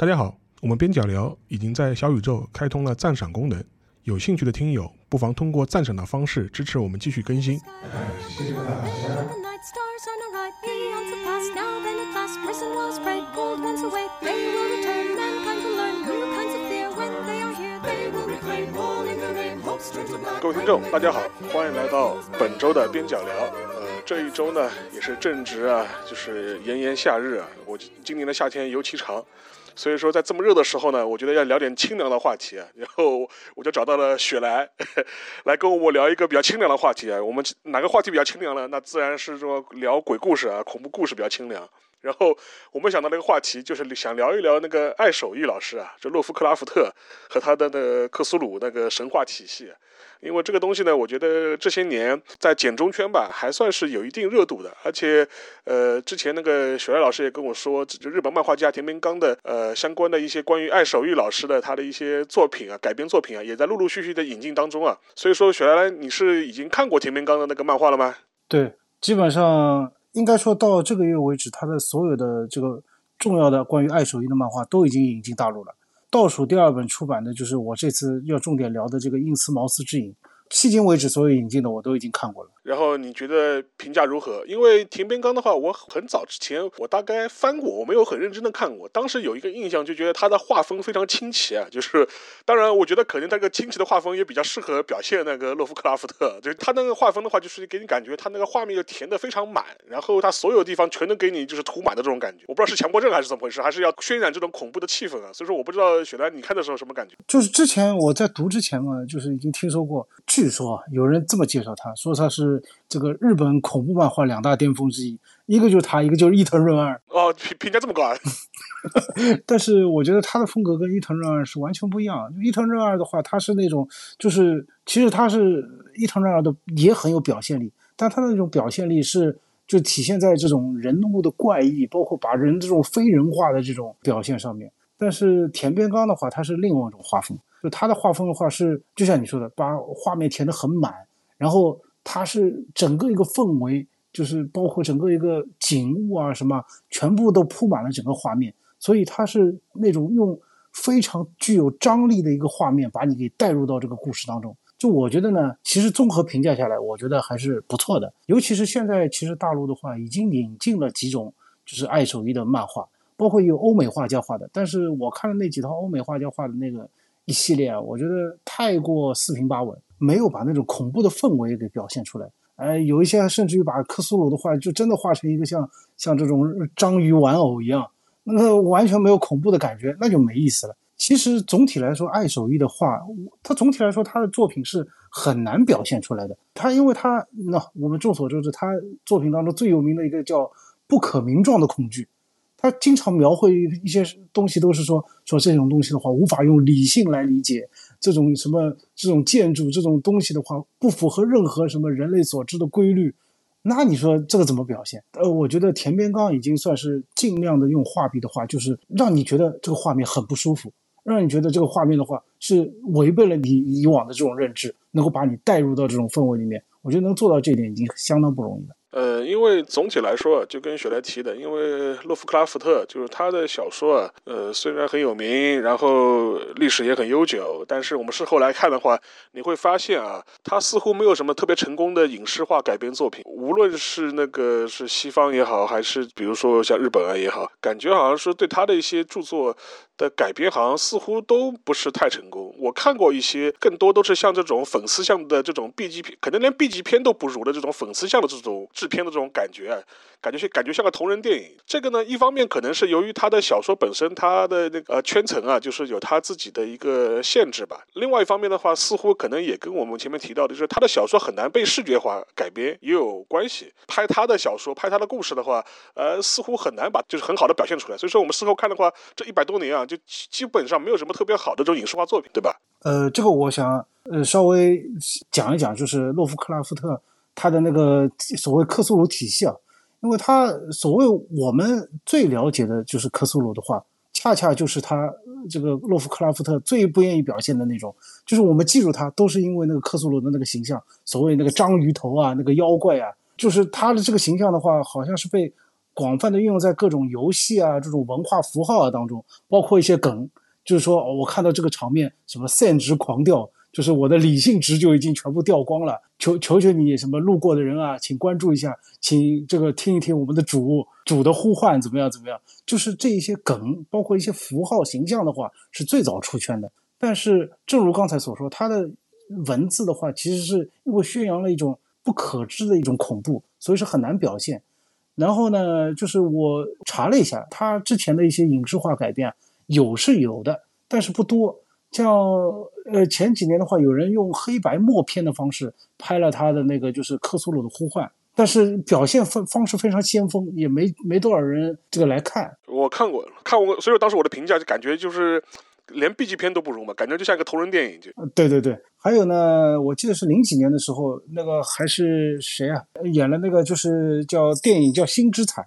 大家好，我们边角聊已经在小宇宙开通了赞赏功能，有兴趣的听友不妨通过赞赏的方式支持我们继续更新。各位听众，大家好，欢迎来到本周的边角聊。呃，这一周呢，也是正值啊，就是炎炎夏日啊。我今年的夏天尤其长。所以说，在这么热的时候呢，我觉得要聊点清凉的话题啊。然后我就找到了雪莱，来跟我聊一个比较清凉的话题啊。我们哪个话题比较清凉呢？那自然是说聊鬼故事啊，恐怖故事比较清凉。然后我们想到那个话题，就是想聊一聊那个艾守义老师啊，这洛夫克拉夫特和他的那个克苏鲁那个神话体系。因为这个东西呢，我觉得这些年在简中圈吧，还算是有一定热度的。而且，呃，之前那个雪莱老师也跟我说，就日本漫画家田边刚的呃相关的一些关于艾守义老师的他的一些作品啊，改编作品啊，也在陆陆续续的引进当中啊。所以说，雪莱，你是已经看过田边刚的那个漫画了吗？对，基本上应该说到这个月为止，他的所有的这个重要的关于爱手艺的漫画都已经引进大陆了。倒数第二本出版的就是我这次要重点聊的这个《印斯茅斯之影》，迄今为止所有引进的我都已经看过了。然后你觉得评价如何？因为田边刚的话，我很早之前我大概翻过，我没有很认真的看过。当时有一个印象，就觉得他的画风非常清奇啊，就是当然，我觉得可能那个清奇的画风也比较适合表现那个洛夫克拉夫特。就他那个画风的话，就是给你感觉他那个画面就填的非常满，然后他所有地方全都给你就是涂满的这种感觉。我不知道是强迫症还是怎么回事，还是要渲染这种恐怖的气氛啊。所以说，我不知道雪兰你看的时候什么感觉？就是之前我在读之前嘛，就是已经听说过，据说啊有人这么介绍他，说他是这个日本恐怖漫画两大巅峰之一，一个就是他，一个就是伊藤润二。哦，评评价这么高啊？但是我觉得他的风格跟伊藤润二是完全不一样。伊藤润二的话，他是那种就是其实他是伊藤润二的也很有表现力，但他的那种表现力是就体现在这种人物的怪异，包括把人这种非人化的这种表现上面。但是田边刚的话，他是另外一种画风，就他的画风的话是就像你说的，把画面填得很满，然后它是整个一个氛围，就是包括整个一个景物啊什么，全部都铺满了整个画面。所以它是那种用非常具有张力的一个画面，把你给带入到这个故事当中。就我觉得呢，其实综合评价下来，我觉得还是不错的。尤其是现在，其实大陆的话已经引进了几种就是爱手艺的漫画，包括有欧美画家画的。但是我看了那几套欧美画家画的那个一系列啊，我觉得太过四平八稳，没有把那种恐怖的氛围给表现出来。呃，有一些甚至于把克苏鲁的画就真的画成一个像像这种章鱼玩偶一样。那完全没有恐怖的感觉，那就没意思了。其实总体来说，爱手艺的画，他总体来说他的作品是很难表现出来的。他因为他那我们众所周知，他作品当中最有名的一个叫不可名状的恐惧，他经常描绘一些东西，都是说说这种东西的话无法用理性来理解，这种什么这种建筑这种东西的话不符合任何什么人类所知的规律。那你说这个怎么表现？呃，我觉得田边刚已经算是尽量的用画笔的话，就是让你觉得这个画面很不舒服，让你觉得这个画面的话是违背了你以往的这种认知，能够把你带入到这种氛围里面。我觉得能做到这一点已经相当不容易了。呃，因为总体来说，就跟雪莱提的，因为洛夫克拉夫特就是他的小说啊，呃，虽然很有名，然后历史也很悠久，但是我们事后来看的话，你会发现啊，他似乎没有什么特别成功的影视化改编作品，无论是那个是西方也好，还是比如说像日本啊也好，感觉好像是对他的一些著作的改编，好像似乎都不是太成功。我看过一些，更多都是像这种粉丝向的这种 B 级片，可能连 B 级片都不如的这种粉丝向的这种制片的这种感觉啊，感觉是感觉像个同人电影。这个呢，一方面可能是由于他的小说本身，他的那个、圈层啊，就是有他自己的一个限制吧。另外一方面的话，似乎可能也跟我们前面提到的，就是他的小说很难被视觉化改编也有关系。拍他的小说，拍他的故事的话，呃，似乎很难把就是很好的表现出来。所以说，我们事后看的话，这一百多年啊，就基本上没有什么特别好的这种影视化作品，对吧？呃，这个我想呃稍微讲一讲，就是洛夫克拉夫特他的那个所谓克苏鲁体系啊，因为他所谓我们最了解的就是克苏鲁的话，恰恰就是他这个洛夫克拉夫特最不愿意表现的那种，就是我们记住他都是因为那个克苏鲁的那个形象，所谓那个章鱼头啊，那个妖怪啊，就是他的这个形象的话，好像是被广泛的运用在各种游戏啊、这种文化符号啊当中，包括一些梗，就是说，我看到这个场面，什么 SAN 值狂掉，就是我的理性值就已经全部掉光了，求求求你，什么路过的人啊，请关注一下，请这个听一听我们的主主的呼唤，怎么样怎么样？就是这一些梗，包括一些符号形象的话，是最早出圈的。但是，正如刚才所说，它的文字的话，其实是因为宣扬了一种不可知的一种恐怖，所以是很难表现。然后呢，就是我查了一下，他之前的一些影视化改编有是有的，但是不多。像呃前几年的话，有人用黑白默片的方式拍了他的那个就是克苏鲁的呼唤，但是表现方方式非常先锋，也没没多少人这个来看。我看过，看过，所以当时我的评价就感觉就是连 B 级片都不如嘛，感觉就像一个同人电影就。对对对，还有呢，我记得是零几年的时候，那个还是谁啊，演了那个就是叫电影叫《星之彩》，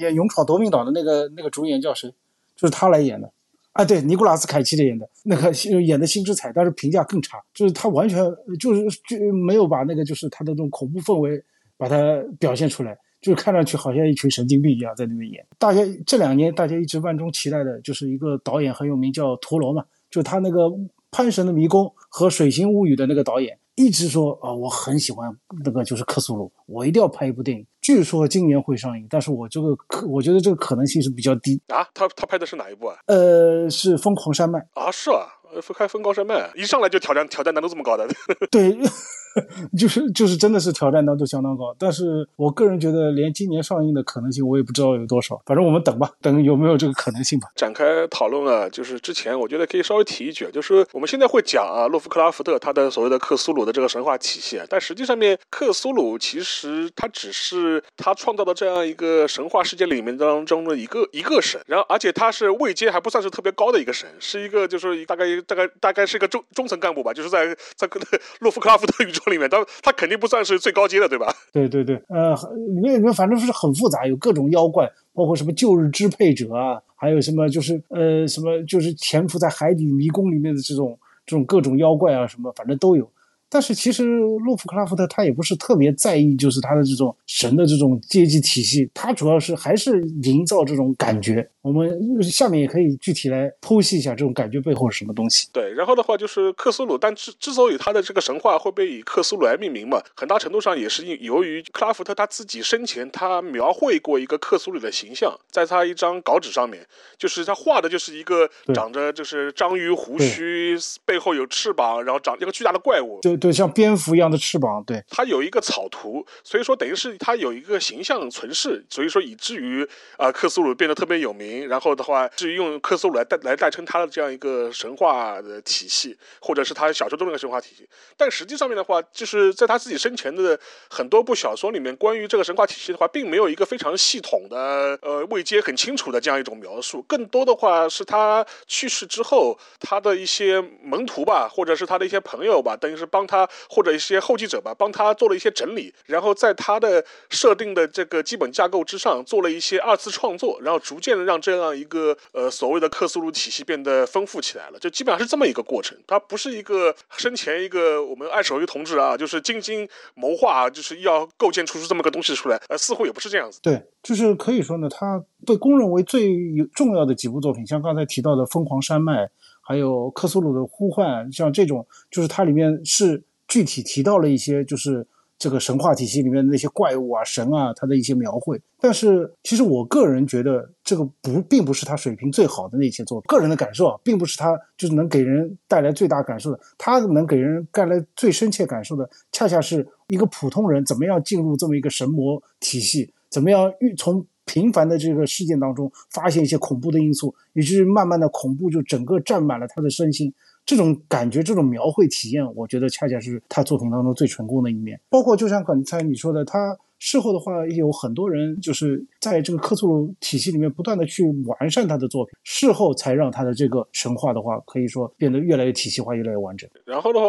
演《勇闯夺命岛》的那个那个主演叫谁？就是他来演的。啊，对，尼古拉斯凯奇的演的那个演的《星之彩》，但是评价更差，就是他完全就是就没有把那个就是他的这种恐怖氛围把它表现出来，就是看上去好像一群神经病一样在那边演。大家这两年大家一直万众期待的就是一个导演很有名叫陀螺嘛，就他那个《潘神的迷宫》和《水形物语》的那个导演，一直说啊、我很喜欢那个就是克苏鲁，我一定要拍一部电影。据说今年会上映，但是我这个可我觉得这个可能性是比较低。啊，他他拍的是哪一部啊？呃，是《疯狂山脉》。啊，是啊，呃开分高山脉，一上来就挑战挑战难度这么高的，对，就是就是真的是挑战难度相当高，但是我个人觉得连今年上映的可能性我也不知道有多少，反正我们等吧，等有没有这个可能性吧。展开讨论啊，就是之前我觉得可以稍微提一句，就是我们现在会讲啊，洛夫克拉福特他的所谓的克苏鲁的这个神话体系啊，但实际上面克苏鲁其实他只是他创造的这样一个神话世界里面当中的一个一个神，然后而且他是位阶还不算是特别高的一个神，是一个就是大概大概大概是个中中层干部吧，就是在在 洛夫克拉夫特宇宙里面，他他肯定不算是最高阶的，对吧？对对对，呃，里面里面反正是很复杂，有各种妖怪，包括什么旧日支配者啊，还有什么就是呃什么就是潜伏在海底迷宫里面的这种这种各种妖怪啊什么，反正都有。但是其实洛夫克拉夫特他也不是特别在意，就是他的这种神的这种阶级体系，他主要是还是营造这种感觉。我们下面也可以具体来剖析一下这种感觉背后是什么东西。对，然后的话就是克苏鲁，但之之所以他的这个神话会被以克苏鲁来命名嘛，很大程度上也是因由于克拉夫特他自己生前他描绘过一个克苏鲁的形象，在他一张稿纸上面，就是他画的就是一个长着就是章鱼胡须，背后有翅膀，然后长一个巨大的怪物。对对，像蝙蝠一样的翅膀，对他有一个草图，所以说等于是他有一个形象存世，所以说以至于啊、克苏鲁变得特别有名。然后的话，至于用克苏鲁来代来代称他的这样一个神话的体系，或者是他小说中的神话体系。但实际上面的话，就是在他自己生前的很多部小说里面，关于这个神话体系的话，并没有一个非常系统的呃未接很清楚的这样一种描述。更多的话是他去世之后，他的一些门徒吧，或者是他的一些朋友吧，等于是帮他或者一些后继者吧，帮他做了一些整理，然后在他的设定的这个基本架构之上做了一些二次创作，然后逐渐的让这样一个呃所谓的克苏鲁体系变得丰富起来了，就基本上是这么一个过程。它不是一个生前一个我们爱手一同志啊，就是精心谋划，就是要构建出这么个东西出来，呃，似乎也不是这样子。对，就是可以说呢，它被公认为最重要的几部作品，像刚才提到的《疯狂山脉》，还有《克苏鲁的呼唤》，像这种，就是它里面是具体提到了一些，就是这个神话体系里面的那些怪物啊、神啊，它的一些描绘。但是，其实我个人觉得，这个不并不是他水平最好的那些作品。个人的感受啊，并不是他就是能给人带来最大感受的，他能给人带来最深切感受的，恰恰是一个普通人怎么样进入这么一个神魔体系，怎么样遇从平凡的这个事件当中发现一些恐怖的因素，以至于慢慢的恐怖就整个占满了他的身心。这种感觉，这种描绘体验，我觉得恰恰是他作品当中最成功的一面。包括就像刚才你说的，他事后的话，也有很多人就是在这个克苏鲁体系里面不断的去完善他的作品，事后才让他的这个神话的话，可以说变得越来越体系化，越来越完整。然后的话，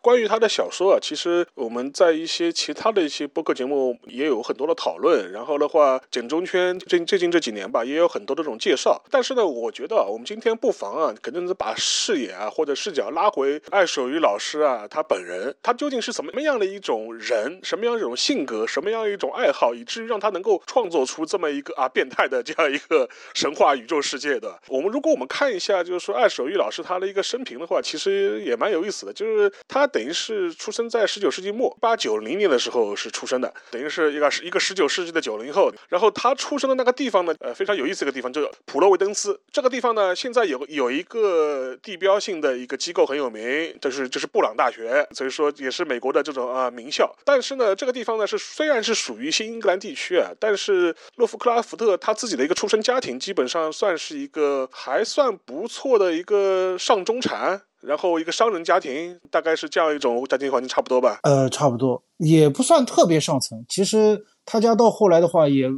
关于他的小说啊，其实我们在一些其他的一些播客节目也有很多的讨论。然后的话，简中圈最最近这几年吧，也有很多的这种介绍。但是呢，我觉得我们今天不妨啊，肯定是把视野啊或者视角拉回爱手语老师啊他本人，他究竟是什么样的一种人，什么样一种性格，什么样一种爱好，以至于让他能够创作出这么一个啊变态的这样一个神话宇宙世界的。我们如果我们看一下，就是说艾手玉老师他的一个生平的话，其实也蛮有意思的。就是他等于是出生在十九世纪末，八九零年的时候是出生的，等于是一个一个十九世纪的九零后。然后他出生的那个地方呢，呃，非常有意思一个地方，就是普罗维登斯这个地方呢，现在有有一个地标性的一个机构很有名，就是就是布朗大学，所以说也是美国的这种啊名校。但是呢，这个地方呢是虽然是属于新英格兰地区啊，但是洛夫克拉福特他自己的一个出生家庭基本上算是一个还算不错的一个上中产。然后一个商人家庭，大概是这样一种家庭环境，差不多吧？呃，差不多，也不算特别上层。其实他家到后来的话，也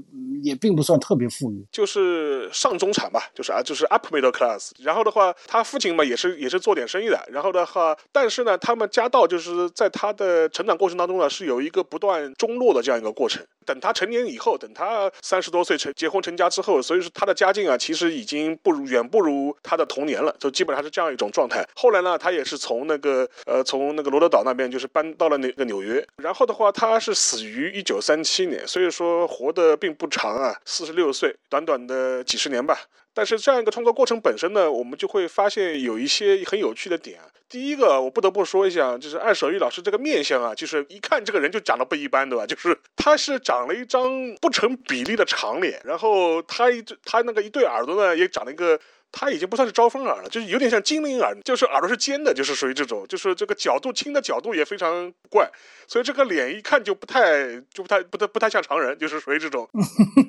也并不算特别富裕，就是上中产吧，就是啊，就是 upper middle class。然后的话，他父亲嘛，也是也是做点生意的。然后的话，但是呢，他们家道就是在他的成长过程当中呢，是有一个不断中落的这样一个过程。等他成年以后，等他三十多岁成结婚成家之后，所以说他的家境啊，其实已经不如远不如他的童年了，就基本上是这样一种状态。后来呢，他也是从那个呃从那个罗德岛那边就是搬到了那个纽约。然后的话，他是死于一九三七年，所以说活得并不长啊，四十六岁，短短的几十年吧。但是这样一个创作过程本身呢，我们就会发现有一些很有趣的点。第一个，我不得不说一下，就是艾守玉老师这个面相啊，就是一看这个人就长得不一般，对吧？就是他是长了一张不成比例的长脸，然后他一他那个一对耳朵呢，也长了一个。他已经不算是招风耳了，就是有点像精灵耳，就是耳朵是尖的，就是属于这种，就是这个角度轻的角度也非常怪，所以这个脸一看就不太就不太不太不太像常人，就是属于这种。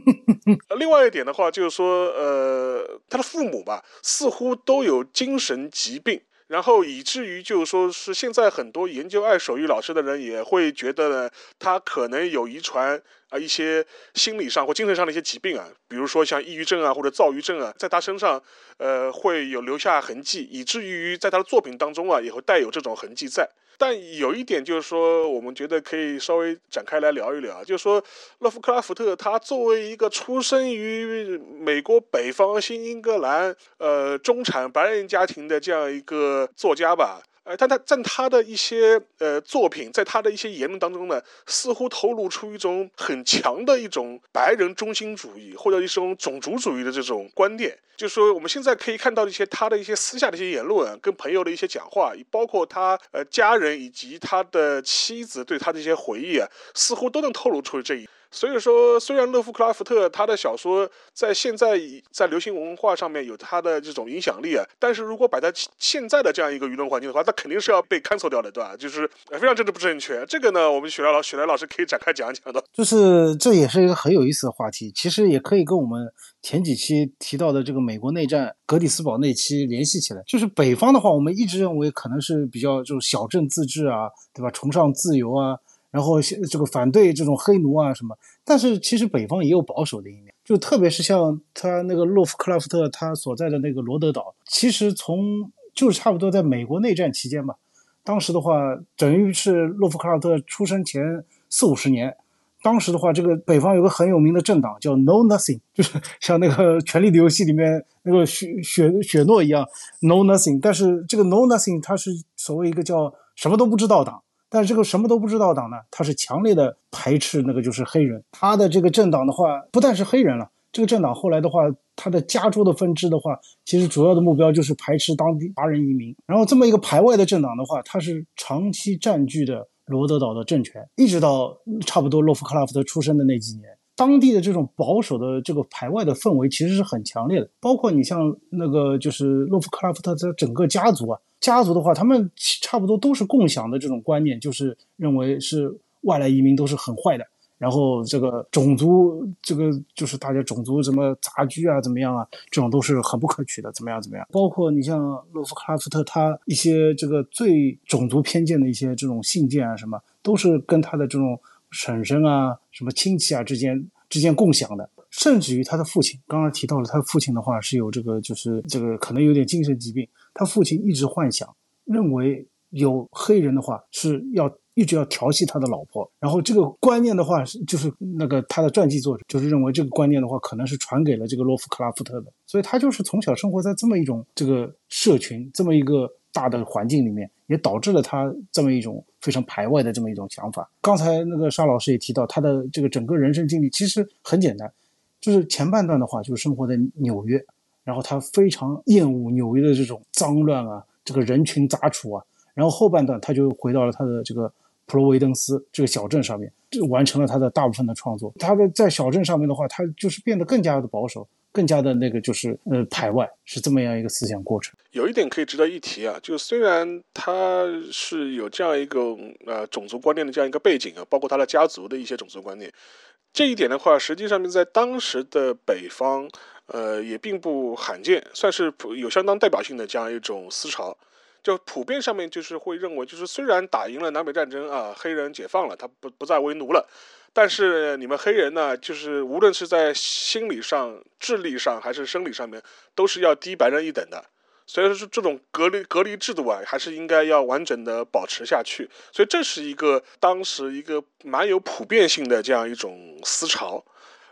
另外一点的话，就是说，呃，他的父母吧，似乎都有精神疾病。然后以至于就是说是现在很多研究爱手艺老师的人也会觉得呢，他可能有遗传啊一些心理上或精神上的一些疾病啊，比如说像抑郁症啊或者躁郁症啊，在他身上呃会有留下痕迹，以至于在他的作品当中啊也会带有这种痕迹在。但有一点就是说，我们觉得可以稍微展开来聊一聊，就是说，勒夫克拉夫特他作为一个出生于美国北方新英格兰，呃，中产白人家庭的这样一个作家吧。呃，但他在他的一些呃作品，在他的一些言论当中呢，似乎透露出一种很强的一种白人中心主义或者一种种族主义的这种观念。就是说，我们现在可以看到一些他的一些私下的一些言论，跟朋友的一些讲话，包括他呃家人以及他的妻子对他的一些回忆啊，似乎都能透露出这一。所以说，虽然勒夫克拉夫特他的小说在现在在流行文化上面有他的这种影响力啊，但是如果摆在现在的这样一个舆论环境的话，那肯定是要被 cancel 掉的，对吧？就是非常政治不正确。这个呢，我们雪莱老雪莱老师可以展开讲一讲的。就是这也是一个很有意思的话题，其实也可以跟我们前几期提到的这个美国内战格里斯堡那期联系起来。就是北方的话，我们一直认为可能是比较就是小镇自治啊，对吧？崇尚自由啊。然后这个反对这种黑奴啊什么，但是其实北方也有保守的一面，就特别是像他那个洛夫克拉夫特他所在的那个罗德岛，其实从就是差不多在美国内战期间吧，当时的话等于是洛夫克拉夫特出生前四五十年，当时的话这个北方有个很有名的政党叫 No Nothing，就是像那个《权力的游戏》里面那个雪雪雪诺一样 No Nothing，但是这个 No Nothing 它是所谓一个叫什么都不知道党。但是这个什么都不知道党呢，他是强烈的排斥那个就是黑人。他的这个政党的话，不但是黑人了，这个政党后来的话，他的加州的分支的话，其实主要的目标就是排斥当地华人移民。然后这么一个排外的政党的话，他是长期占据的罗德岛的政权，一直到差不多洛夫克拉夫特出生的那几年。当地的这种保守的这个排外的氛围其实是很强烈的，包括你像那个就是洛夫克拉夫特的整个家族啊，家族的话，他们差不多都是共享的这种观念，就是认为是外来移民都是很坏的，然后这个种族这个就是大家种族什么杂居啊，怎么样啊，这种都是很不可取的，怎么样怎么样？包括你像洛夫克拉夫特他一些这个最种族偏见的一些这种信件啊，什么都是跟他的这种。婶婶啊，什么亲戚啊之间之间共享的，甚至于他的父亲，刚刚提到了他的父亲的话是有这个，就是这个可能有点精神疾病。他父亲一直幻想，认为有黑人的话是要一直要调戏他的老婆，然后这个观念的话是就是那个他的传记作者就是认为这个观念的话可能是传给了这个洛夫克拉夫特的，所以他就是从小生活在这么一种这个社群，这么一个。大的环境里面，也导致了他这么一种非常排外的这么一种想法。刚才那个沙老师也提到，他的这个整个人生经历其实很简单，就是前半段的话就是生活在纽约，然后他非常厌恶纽约的这种脏乱啊，这个人群杂处啊，然后后半段他就回到了他的这个普罗维登斯这个小镇上面，就完成了他的大部分的创作。他的在小镇上面的话，他就是变得更加的保守。更加的那个就是呃排外，是这么样一个思想过程。有一点可以值得一提啊，就虽然他是有这样一个呃种族观念的这样一个背景啊，包括他的家族的一些种族观念，这一点的话，实际上面在当时的北方，呃也并不罕见，算是普有相当代表性的这样一种思潮。就普遍上面就是会认为，就是虽然打赢了南北战争啊，黑人解放了，他不不再为奴了。但是你们黑人呢，就是无论是在心理上、智力上还是生理上面，都是要低白人一等的。所以说，这种隔离隔离制度啊，还是应该要完整的保持下去。所以这是一个当时一个蛮有普遍性的这样一种思潮。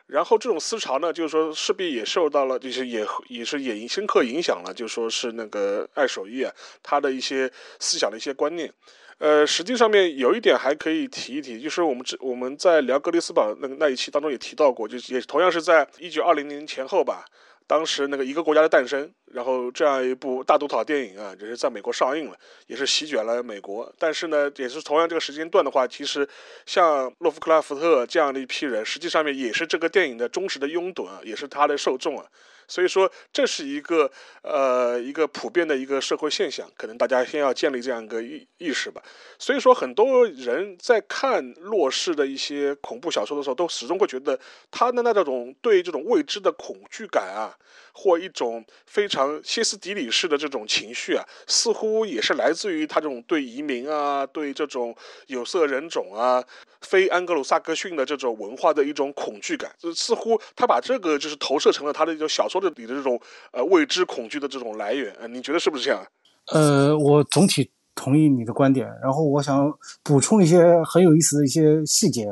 然后这种思潮呢，就是说势必也受到了，就是也也是也深刻影响了，就说是那个爱手艺啊，他的一些思想的一些观念。呃，实际上面有一点还可以提一提，就是我们这我们在聊格里斯堡那个那一期当中也提到过，就是也同样是在一九二零年前后吧，当时那个一个国家的诞生，然后这样一部大毒草电影啊，就是在美国上映了，也是席卷了美国。但是呢，也是同样这个时间段的话，其实像洛夫克拉夫特这样的一批人，实际上面也是这个电影的忠实的拥趸啊，也是他的受众啊。所以说，这是一个呃一个普遍的一个社会现象，可能大家先要建立这样一个意意识吧。所以说，很多人在看洛氏的一些恐怖小说的时候，都始终会觉得他的那种对这种未知的恐惧感啊，或一种非常歇斯底里式的这种情绪啊，似乎也是来自于他这种对移民啊、对这种有色人种啊、非安格鲁萨克逊的这种文化的一种恐惧感。就似乎他把这个就是投射成了他的一种小说的你的这种呃未知恐惧的这种来源。呃，你觉得是不是这样？呃，我总体同意你的观点，然后我想补充一些很有意思的一些细节，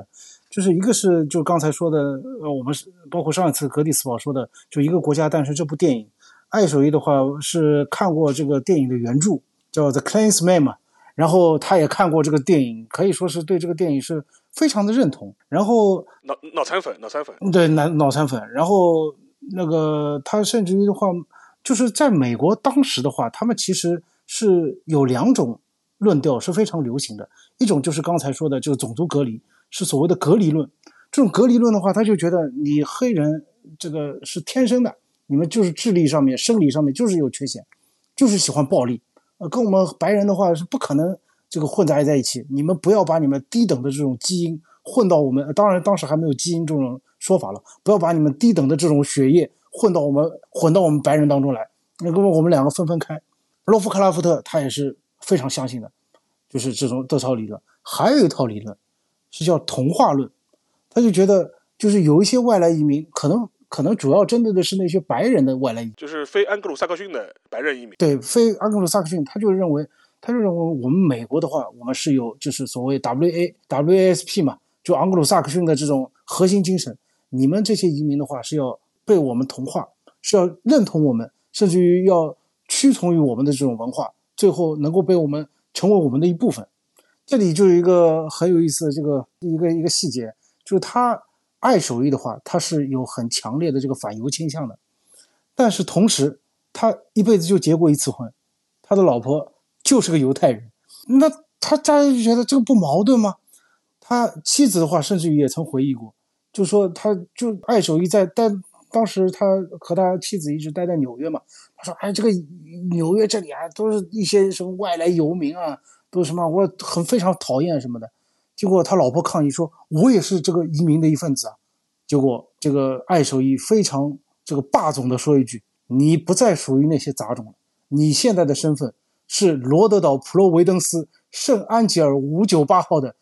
就是一个是就刚才说的，呃，我们是包括上一次格里斯堡说的，就一个国家诞生这部电影，爱手艺的话是看过这个电影的原著叫《The Clansman》嘛，然后他也看过这个电影，可以说是对这个电影是非常的认同，然后脑脑残粉，脑残粉。对脑脑残粉，然后那个他甚至于的话，就是在美国当时的话，他们其实是有两种论调是非常流行的，一种就是刚才说的，就是种族隔离，是所谓的隔离论。这种隔离论的话，他就觉得你黑人这个是天生的，你们就是智力上面、生理上面就是有缺陷，就是喜欢暴力，呃，跟我们白人的话是不可能这个混杂在一起。你们不要把你们低等的这种基因混到我们，当然当时还没有基因这种说法了，不要把你们低等的这种血液混到我们混到我们白人当中来，那跟我们两个分分开。洛夫克拉夫特他也是非常相信的，就是这种这套理论。还有一套理论是叫同化论，他就觉得就是有一些外来移民，可能可能主要针对的是那些白人的外来移民，就是非安格鲁萨克逊的白人移民。对，非安格鲁萨克逊，他就认为他就认为我们美国的话，我们是有就是所谓 W A W A S P 嘛，就昂格鲁萨克逊的这种核心精神。你们这些移民的话是要被我们同化，是要认同我们，甚至于要屈从于我们的这种文化，最后能够被我们成为我们的一部分。这里就有一个很有意思的这个一个一个细节，就是他爱手艺的话，他是有很强烈的这个反犹倾向的，但是同时他一辈子就结过一次婚，他的老婆就是个犹太人，那他家人就觉得这个不矛盾吗？他妻子的话，甚至于也曾回忆过，就说他就爱手艺在待当时他和他妻子一直待在纽约嘛，他说哎这个纽约这里啊都是一些什么外来游民啊。都是什么？我很非常讨厌什么的，结果他老婆抗议说：“我也是这个移民的一份子啊。”结果这个爱手艺非常这个霸总的说一句：“你不再属于那些杂种了，你现在的身份是罗德岛普罗维登斯圣安吉尔五九八号的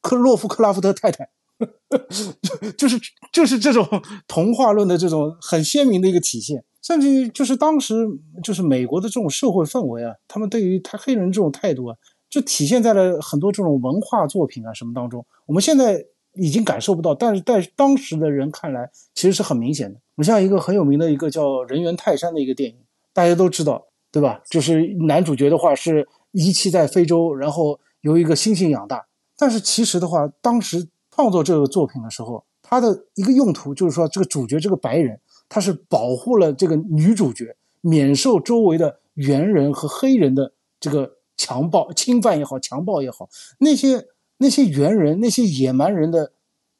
克洛夫克拉夫特太太。” 就是就是这种 童话论的这种很鲜明的一个体现，甚至于就是当时就是美国的这种社会氛围啊，他们对于他黑人这种态度啊。就体现在了很多这种文化作品啊什么当中，我们现在已经感受不到，但是在当时的人看来，其实是很明显的。你像一个很有名的一个叫《人猿泰山》的一个电影，大家都知道，对吧？就是男主角的话是遗弃在非洲，然后由一个猩猩养大。但是其实的话，当时创作这个作品的时候，他的一个用途就是说，这个主角这个白人，他是保护了这个女主角免受周围的猿人和黑人的这个强暴、侵犯也好、强暴也好，那些那些猿人、那些野蛮人的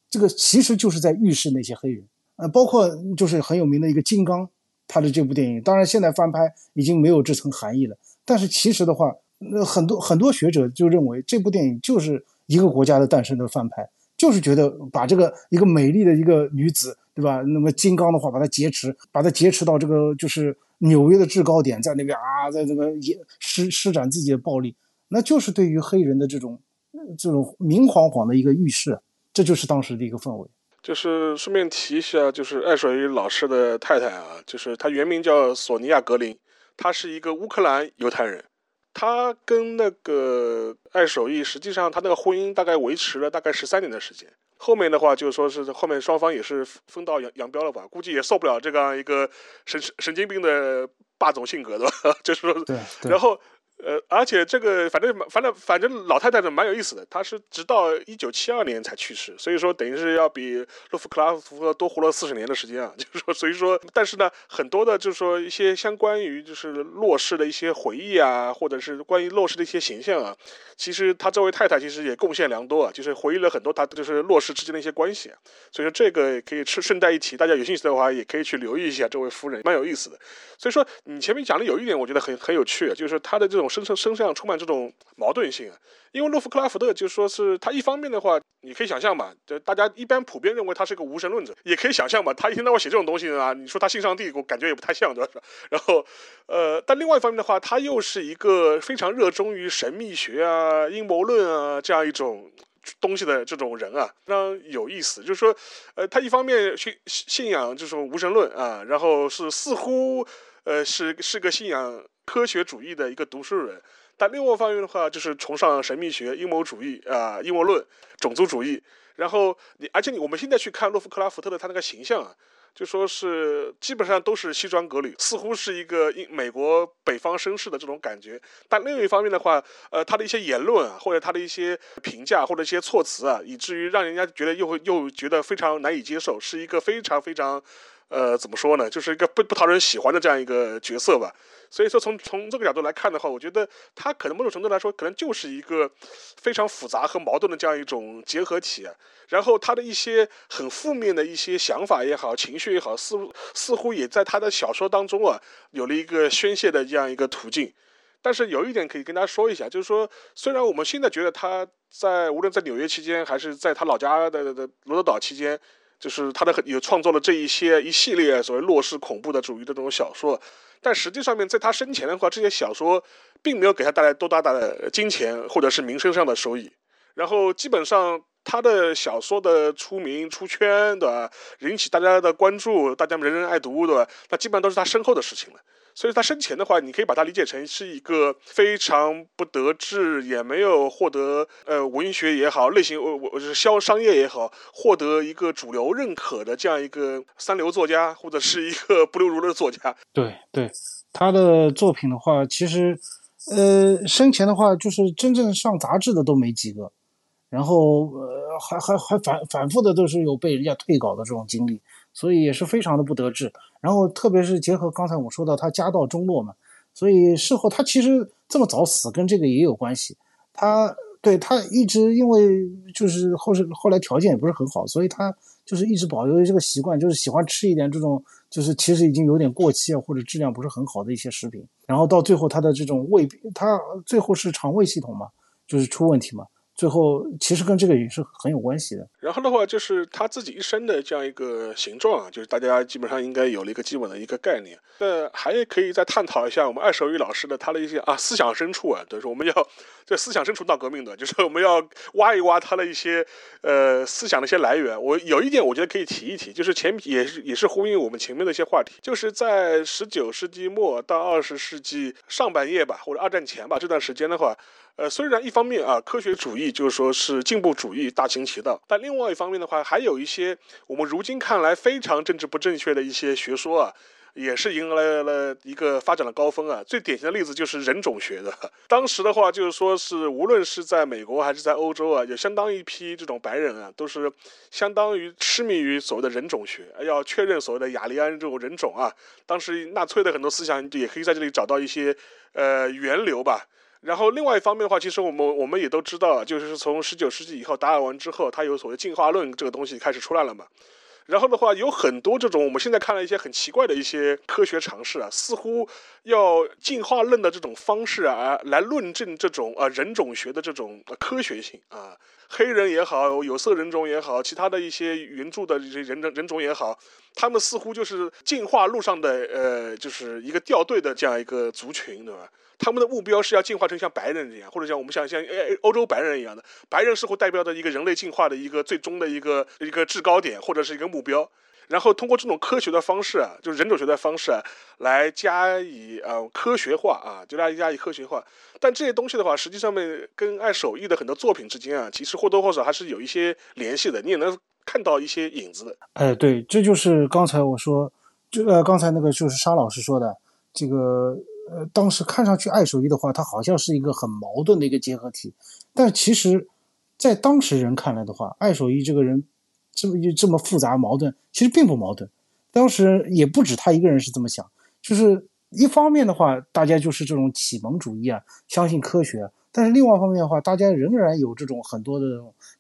这个，其实就是在预示那些黑人。呃，包括就是很有名的一个金刚，他的这部电影，当然现在翻拍已经没有这层含义了。但是其实的话，呃，很多很多学者就认为这部电影就是一个国家的诞生的翻拍，就是觉得把这个一个美丽的一个女子，对吧？那么金刚的话，把她劫持，把她劫持到这个就是纽约的制高点，在那边啊，在这个也施施展自己的暴力，那就是对于黑人的这种这种明晃晃的一个预示，这就是当时的一个氛围。就是顺便提一下，就是艾水老师的太太啊，就是她原名叫索尼娅·格林，她是一个乌克兰犹太人。她跟那个爱手艺，实际上他那个婚姻大概维持了大概十三年的时间。后面的话就说是后面双方也是分道扬扬镳了吧，估计也受不了这样一个神神经病的霸总性格的，就是说，然后。呃，而且这个反正反正反正老太太的蛮有意思的，她是直到一九七二年才去世，所以说等于是要比洛夫克拉夫多活了四十年的时间啊。就是说，所以说，但是呢，很多的就是说一些相关于就是洛氏的一些回忆啊，或者是关于洛氏的一些形象啊，其实他这位太太其实也贡献良多啊，就是回忆了很多他就是洛氏之间的一些关系啊。所以说这个可以顺顺带一提，大家有兴趣的话也可以去留意一下这位夫人，蛮有意思的。所以说你前面讲的有一点我觉得很很有趣，就是他的这种。身上身上充满这种矛盾性啊，因为洛夫克拉夫特就说是他一方面的话，你可以想象嘛，就大家一般普遍认为他是个无神论者，也可以想象嘛，他一天到晚写这种东西啊，你说他信上帝，我感觉也不太像，对吧？然后，呃，但另外一方面的话，他又是一个非常热衷于神秘学啊、阴谋论啊这样一种东西的这种人啊，非常有意思。就是说，呃，他一方面信信仰这种无神论啊，然后是似乎呃是是个信仰。科学主义的一个读书人，但另外一方面的话，就是崇尚神秘学、阴谋主义啊、阴谋论、种族主义。然后你，而且你，我们现在去看洛夫克拉夫特的他那个形象啊，就说是基本上都是西装革履，似乎是一个英美国北方绅士的这种感觉。但另一方面的话，呃，他的一些言论啊，或者他的一些评价或者一些措辞啊，以至于让人家觉得又会又觉得非常难以接受，是一个非常非常。呃，怎么说呢？就是一个不不讨人喜欢的这样一个角色吧。所以说，从从这个角度来看的话，我觉得他可能某种程度来说，可能就是一个非常复杂和矛盾的这样一种结合体。然后他的一些很负面的一些想法也好，情绪也好，似乎似乎也在他的小说当中啊，有了一个宣泄的这样一个途径。但是有一点可以跟大家说一下，就是说，虽然我们现在觉得他在无论在纽约期间，还是在他老家的的罗德岛期间。就是他的有创作了这一些一系列所谓弱势恐怖的主义的这种小说，但实际上面在他生前的话，这些小说并没有给他带来多大的金钱或者是名声上的收益。然后基本上他的小说的出名出圈，对吧？引起大家的关注，大家人人爱读，对吧？那基本上都是他身后的事情了。所以他生前的话，你可以把它理解成是一个非常不得志，也没有获得呃文学也好，类型我我是销商业也好，获得一个主流认可的这样一个三流作家，或者是一个不流如的作家。对对，他的作品的话，其实呃生前的话，就是真正上杂志的都没几个，然后呃还还还反反复的都是有被人家退稿的这种经历。所以也是非常的不得志，然后特别是结合刚才我说到他家道中落嘛，所以事后他其实这么早死跟这个也有关系。他对他一直因为就是后是后来条件也不是很好，所以他就是一直保留这个习惯，就是喜欢吃一点这种就是其实已经有点过期啊或者质量不是很好的一些食品。然后到最后他的这种胃，他最后是肠胃系统嘛，就是出问题嘛。最后其实跟这个也是很有关系的。然后的话，就是他自己一生的这样一个形状啊，就是大家基本上应该有了一个基本的一个概念。那还可以再探讨一下我们二手玉老师的他的一些啊思想深处啊，就是我们要这思想深处闹革命的，就是我们要挖一挖他的一些呃思想的一些来源。我有一点我觉得可以提一提，就是前也是也是呼应我们前面的一些话题，就是在十九世纪末到二十世纪上半叶吧，或者二战前吧这段时间的话。呃，虽然一方面啊，科学主义就是说是进步主义大行其道，但另外一方面的话，还有一些我们如今看来非常政治不正确的一些学说啊，也是迎来了一个发展的高峰啊。最典型的例子就是人种学的，当时的话就是说是无论是在美国还是在欧洲啊，有相当一批这种白人啊，都是相当于痴迷于所谓的人种学，要确认所谓的雅利安这种人种啊。当时纳粹的很多思想也可以在这里找到一些呃源流吧。然后另外一方面的话，其实我们我们也都知道，就是从十九世纪以后达尔文之后，他有所谓进化论这个东西开始出来了嘛。然后的话，有很多这种我们现在看了一些很奇怪的一些科学尝试啊，似乎要进化论的这种方式啊，来论证这种呃人种学的这种科学性啊，黑人也好，有色人种也好，其他的一些原著的这些人人种也好，他们似乎就是进化路上的呃，就是一个掉队的这样一个族群，对吧？他们的目标是要进化成像白人这样，或者像我们像像诶欧洲白人一样的，白人似乎代表着一个人类进化的一个最终的一个一个制高点或者是一个目标。然后通过这种科学的方式啊，就是人种学的方式啊，来加以呃科学化啊，就来加以科学化。但这些东西的话，实际上面跟爱手艺的很多作品之间啊，其实或多或少还是有一些联系的，你也能看到一些影子的。哎，对，这就是刚才我说，这个刚才那个就是沙老师说的这个。呃，当时看上去爱手艺的话，它好像是一个很矛盾的一个结合体，但其实，在当时人看来的话，爱手艺这个人这么这么复杂矛盾，其实并不矛盾。当时也不止他一个人是这么想，就是一方面的话，大家就是这种启蒙主义啊，相信科学；但是另外一方面的话，大家仍然有这种很多的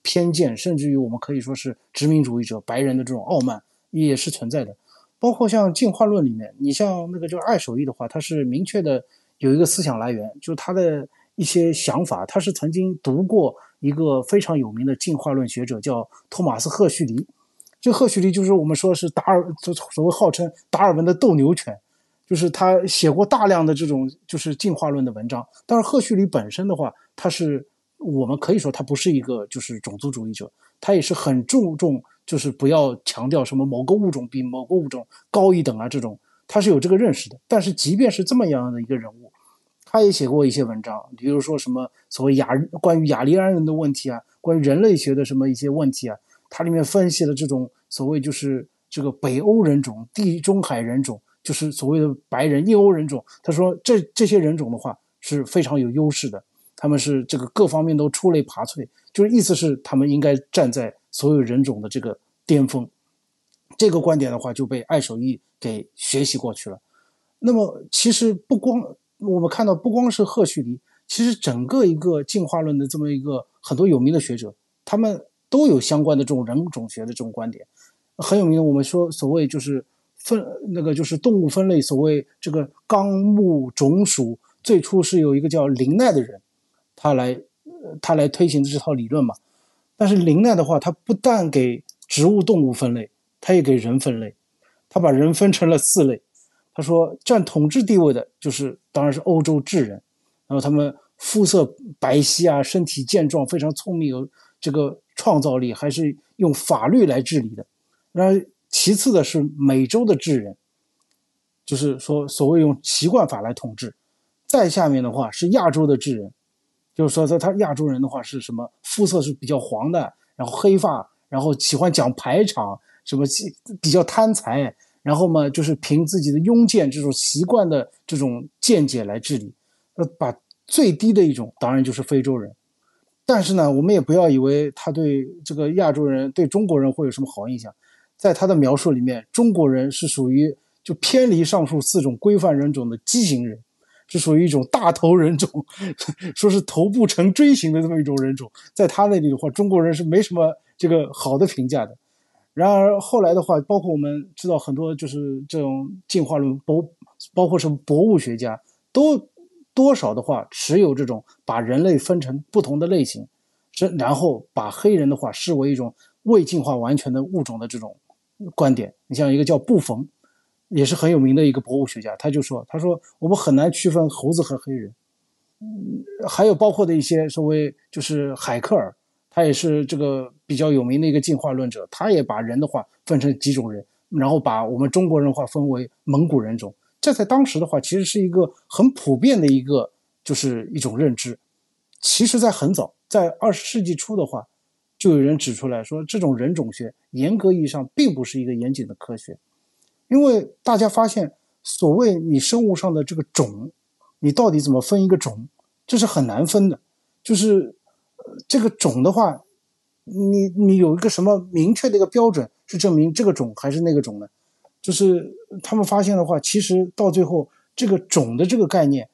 偏见，甚至于我们可以说是殖民主义者、白人的这种傲慢也是存在的。包括像进化论里面，你像那个就是爱手艺的话，它是明确的有一个思想来源，就是他的一些想法，他是曾经读过一个非常有名的进化论学者叫托马斯赫胥黎。这赫胥黎就是我们说是达尔，就所谓号称达尔文的斗牛犬，就是他写过大量的这种就是进化论的文章。但是赫胥黎本身的话，他是我们可以说他不是一个就是种族主义者，他也是很注重。就是不要强调什么某个物种比某个物种高一等啊，这种他是有这个认识的。但是即便是这么样的一个人物，他也写过一些文章，比如说什么所谓雅关于雅利安人的问题啊，关于人类学的什么一些问题啊，它里面分析了这种所谓就是这个北欧人种、地中海人种，就是所谓的白人、印欧人种。他说这这些人种的话是非常有优势的，他们是这个各方面都出类拔萃，就是意思是他们应该站在。所有人种的这个巅峰，这个观点的话就被爱手艺给学习过去了。那么，其实不光我们看到，不光是赫胥黎，其实整个一个进化论的这么一个很多有名的学者，他们都有相关的这种人种学的这种观点。很有名的，我们说所谓就是分那个就是动物分类，所谓这个纲目种属，最初是有一个叫林奈的人，他来他来推行的这套理论嘛。但是林奈的话，他不但给植物、动物分类，他也给人分类。他把人分成了四类。他说，占统治地位的就是，当然是欧洲智人。然后他们肤色白皙啊，身体健壮，非常聪明，有这个创造力，还是用法律来治理的。然后其次的是美洲的智人，就是说所谓用习惯法来统治。再下面的话是亚洲的智人。就是说，说他亚洲人的话是什么？肤色是比较黄的，然后黑发，然后喜欢讲排场，什么比较贪财，然后嘛，就是凭自己的庸见这种习惯的这种见解来治理。呃，把最低的一种，当然就是非洲人。但是呢，我们也不要以为他对这个亚洲人、对中国人会有什么好印象。在他的描述里面，中国人是属于就偏离上述四种规范人种的畸形人。是属于一种大头人种，说是头部呈锥形的这么一种人种，在他那里的话，中国人是没什么这个好的评价的。然而后来的话，包括我们知道很多就是这种进化论博，包括什么博物学家，都多少的话持有这种把人类分成不同的类型，这然后把黑人的话视为一种未进化完全的物种的这种观点。你像一个叫布冯。也是很有名的一个博物学家，他就说：“他说我们很难区分猴子和黑人，嗯，还有包括的一些所谓就是海克尔，他也是这个比较有名的一个进化论者，他也把人的话分成几种人，然后把我们中国人话分为蒙古人种。这在当时的话，其实是一个很普遍的一个就是一种认知。其实，在很早，在二十世纪初的话，就有人指出来说，这种人种学严格意义上并不是一个严谨的科学。”因为大家发现，所谓你生物上的这个种，你到底怎么分一个种，这是很难分的。就是呃这个种的话，你你有一个什么明确的一个标准，是证明这个种还是那个种呢？就是他们发现的话，其实到最后，这个种的这个概念，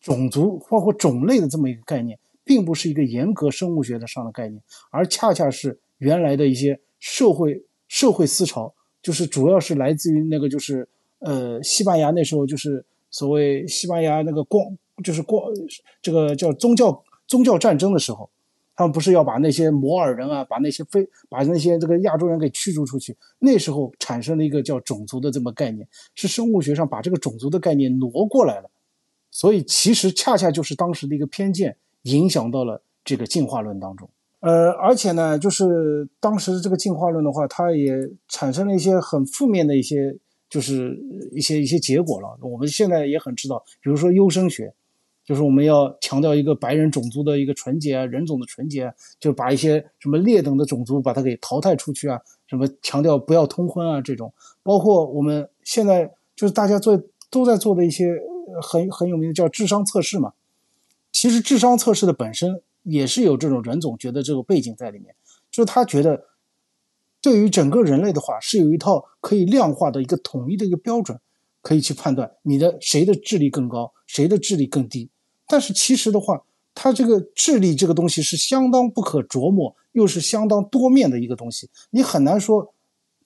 种族包括种类的这么一个概念，并不是一个严格生物学的上的概念，而恰恰是原来的一些社会社会思潮，就是主要是来自于那个就是呃西班牙那时候就是所谓西班牙那个光就是光这个叫宗教宗教战争的时候，他们不是要把那些摩尔人啊，把那些非把那些这个亚洲人给驱逐出去？那时候产生了一个叫种族的这么概念，是生物学上把这个种族的概念挪过来了。所以其实恰恰就是当时的一个偏见影响到了这个进化论当中。呃，而且呢，就是当时这个进化论的话，它也产生了一些很负面的一些，就是一些一些结果了。我们现在也很知道，比如说优生学，就是我们要强调一个白人种族的一个纯洁啊，人种的纯洁啊，就把一些什么劣等的种族把它给淘汰出去啊，什么强调不要通婚啊这种，包括我们现在就是大家做都在做的一些很很有名的叫智商测试嘛。其实智商测试的本身也是有这种人总觉得这个背景在里面，就是他觉得对于整个人类的话是有一套可以量化的一个统一的一个标准，可以去判断你的谁的智力更高，谁的智力更低。但是其实的话，它这个智力这个东西是相当不可琢磨，又是相当多面的一个东西，你很难说，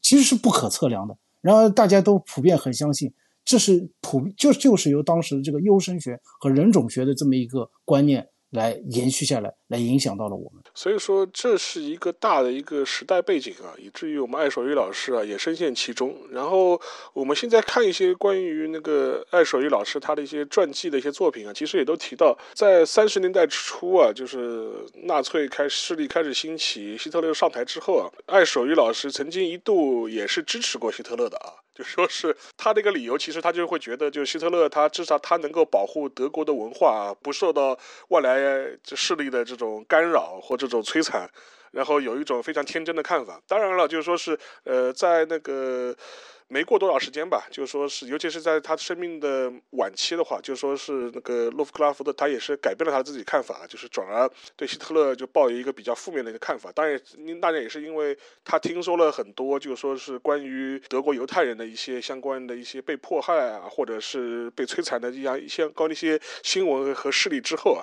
其实是不可测量的。然而大家都普遍很相信，这是普就就是由当时的这个优生学和人种学的这么一个观念来延续下来，来影响到了我们。所以说，这是一个大的一个时代背景啊，以至于我们艾守义老师啊也深陷其中。然后我们现在看一些关于那个艾守义老师他的一些传记的一些作品啊，其实也都提到，在三十年代初啊，就是纳粹开势力开始兴起，希特勒上台之后啊，艾守义老师曾经一度也是支持过希特勒的啊。就说是他的一个理由，其实他就会觉得，就希特勒他至少他能够保护德国的文化，不受到外来势力的这种干扰或这种摧残，然后有一种非常天真的看法。当然了，就是说是呃，在那个。没过多少时间吧，就说是，尤其是在他生命的晚期的话，就说是那个洛夫克拉夫特，他也是改变了他自己看法，就是转而对希特勒就抱有一个比较负面的一个看法。当然，大家也是因为他听说了很多，就说是关于德国犹太人的一些相关的一些被迫害啊，或者是被摧残的这样一些高那些新闻和事例之后啊。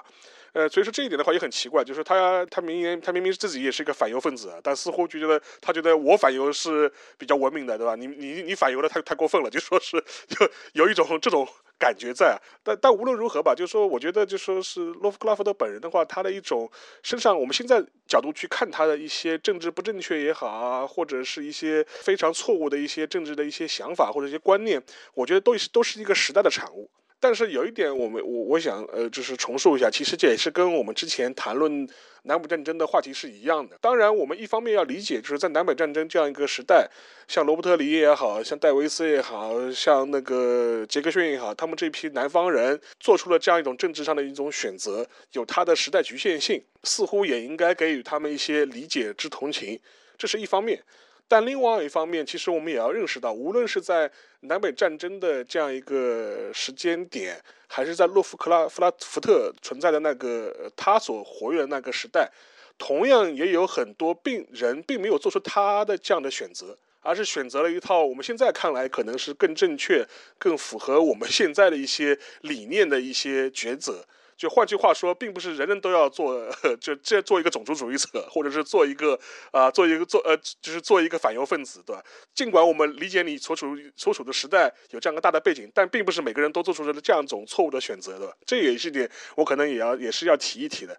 呃，所以说这一点的话也很奇怪，就是他他明明他明明自己也是一个反犹分子，但似乎就觉得他觉得我反犹是比较文明的，对吧？你你你反犹的太太过分了，就说是就有一种这种感觉在。但但无论如何吧，就是说我觉得就说是洛夫克拉夫特本人的话，他的一种身上我们现在角度去看他的一些政治不正确也好啊，或者是一些非常错误的一些政治的一些想法或者一些观念，我觉得都是都是一个时代的产物。但是有一点，我们我我想呃，就是重述一下，其实这也是跟我们之前谈论南北战争的话题是一样的。当然，我们一方面要理解，就是在南北战争这样一个时代，像罗伯特·里也好像戴维斯也好像那个杰克逊也好，他们这批南方人做出了这样一种政治上的一种选择，有它的时代局限性，似乎也应该给予他们一些理解之同情，这是一方面。但另外一方面，其实我们也要认识到，无论是在南北战争的这样一个时间点，还是在洛夫克拉夫拉福特存在的那个他所活跃的那个时代，同样也有很多病人并没有做出他的这样的选择，而是选择了一套我们现在看来可能是更正确、更符合我们现在的一些理念的一些抉择。就换句话说，并不是人人都要做，就这做一个种族主义者，或者是做一个啊，做一个做呃，就是做一个反犹分子，对吧？尽管我们理解你所处所处的时代有这样个大的背景，但并不是每个人都做出了这样种错误的选择，对吧？这也是点，我可能也要也是要提一提的。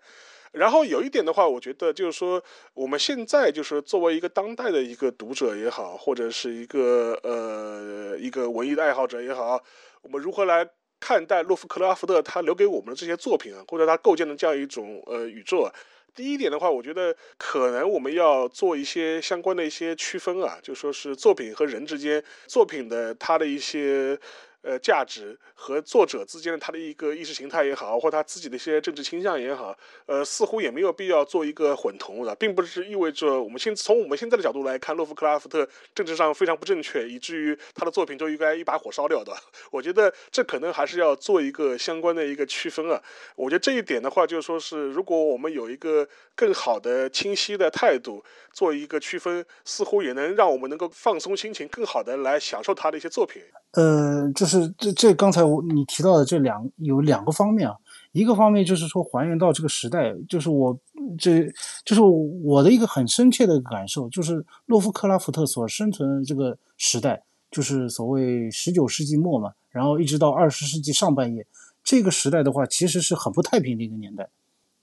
然后有一点的话，我觉得就是说，我们现在就是作为一个当代的一个读者也好，或者是一个呃一个文艺的爱好者也好，我们如何来？看待洛夫克拉夫特他留给我们的这些作品啊，或者他构建的这样一种呃宇宙啊，第一点的话，我觉得可能我们要做一些相关的一些区分啊，就说是作品和人之间，作品的它的一些呃价值和作者之间的他的一个意识形态也好，或他自己的一些政治倾向也好，呃，似乎也没有必要做一个混同的，并不是意味着我们现从我们现在的角度来看，洛夫克拉夫特政治上非常不正确，以至于他的作品就应该一把火烧掉的。我觉得这可能还是要做一个相关的一个区分啊。我觉得这一点的话，就是说是如果我们有一个更好的、清晰的态度，做一个区分，似乎也能让我们能够放松心情，更好的来享受他的一些作品。呃，就是这这刚才我你提到的这两有两个方面啊，一个方面就是说还原到这个时代，就是我这就是我的一个很深切的感受，就是洛夫克拉夫特所生存的这个时代，就是所谓十九世纪末嘛，然后一直到二十世纪上半叶，这个时代的话，其实是很不太平的一个年代。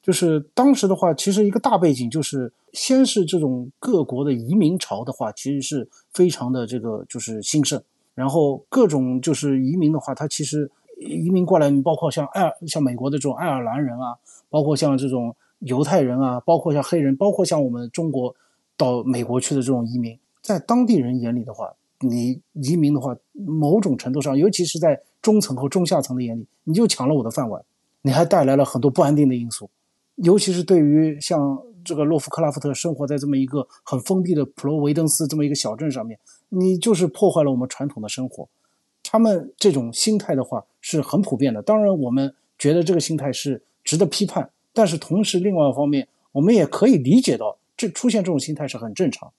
就是当时的话，其实一个大背景就是先是这种各国的移民潮的话，其实是非常的这个就是兴盛。然后各种就是移民的话，他其实移民过来，包括像爱像美国的这种爱尔兰人啊，包括像这种犹太人啊，包括像黑人，包括像我们中国到美国去的这种移民，在当地人眼里的话，你移民的话，某种程度上，尤其是在中层和中下层的眼里，你就抢了我的饭碗，你还带来了很多不安定的因素，尤其是对于像这个洛夫克拉夫特生活在这么一个很封闭的普罗维登斯这么一个小镇上面。你就是破坏了我们传统的生活，他们这种心态的话是很普遍的。当然，我们觉得这个心态是值得批判，但是同时，另外一方面，我们也可以理解到，这出现这种心态是很正常。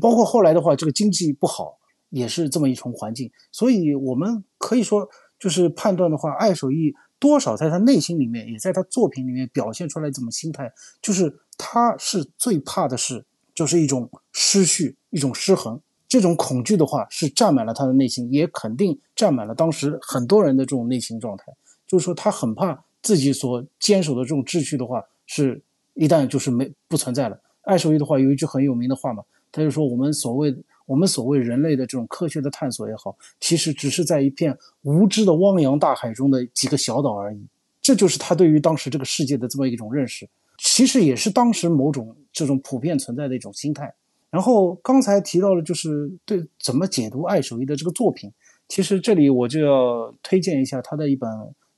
包括后来的话，这个经济不好，也是这么一重环境。所以，我们可以说，就是判断的话，爱手艺多少在他内心里面，也在他作品里面表现出来这种心态，就是他是最怕的是，就是一种失序，一种失衡。这种恐惧的话，是占满了他的内心，也肯定占满了当时很多人的这种内心状态。就是说，他很怕自己所坚守的这种秩序的话，是一旦就是没不存在了。爱手艺的话有一句很有名的话嘛，他就说：“我们所谓我们所谓人类的这种科学的探索也好，其实只是在一片无知的汪洋大海中的几个小岛而已。”这就是他对于当时这个世界的这么一种认识，其实也是当时某种这种普遍存在的一种心态。然后刚才提到了，就是对怎么解读爱手艺的这个作品。其实这里我就要推荐一下他的一本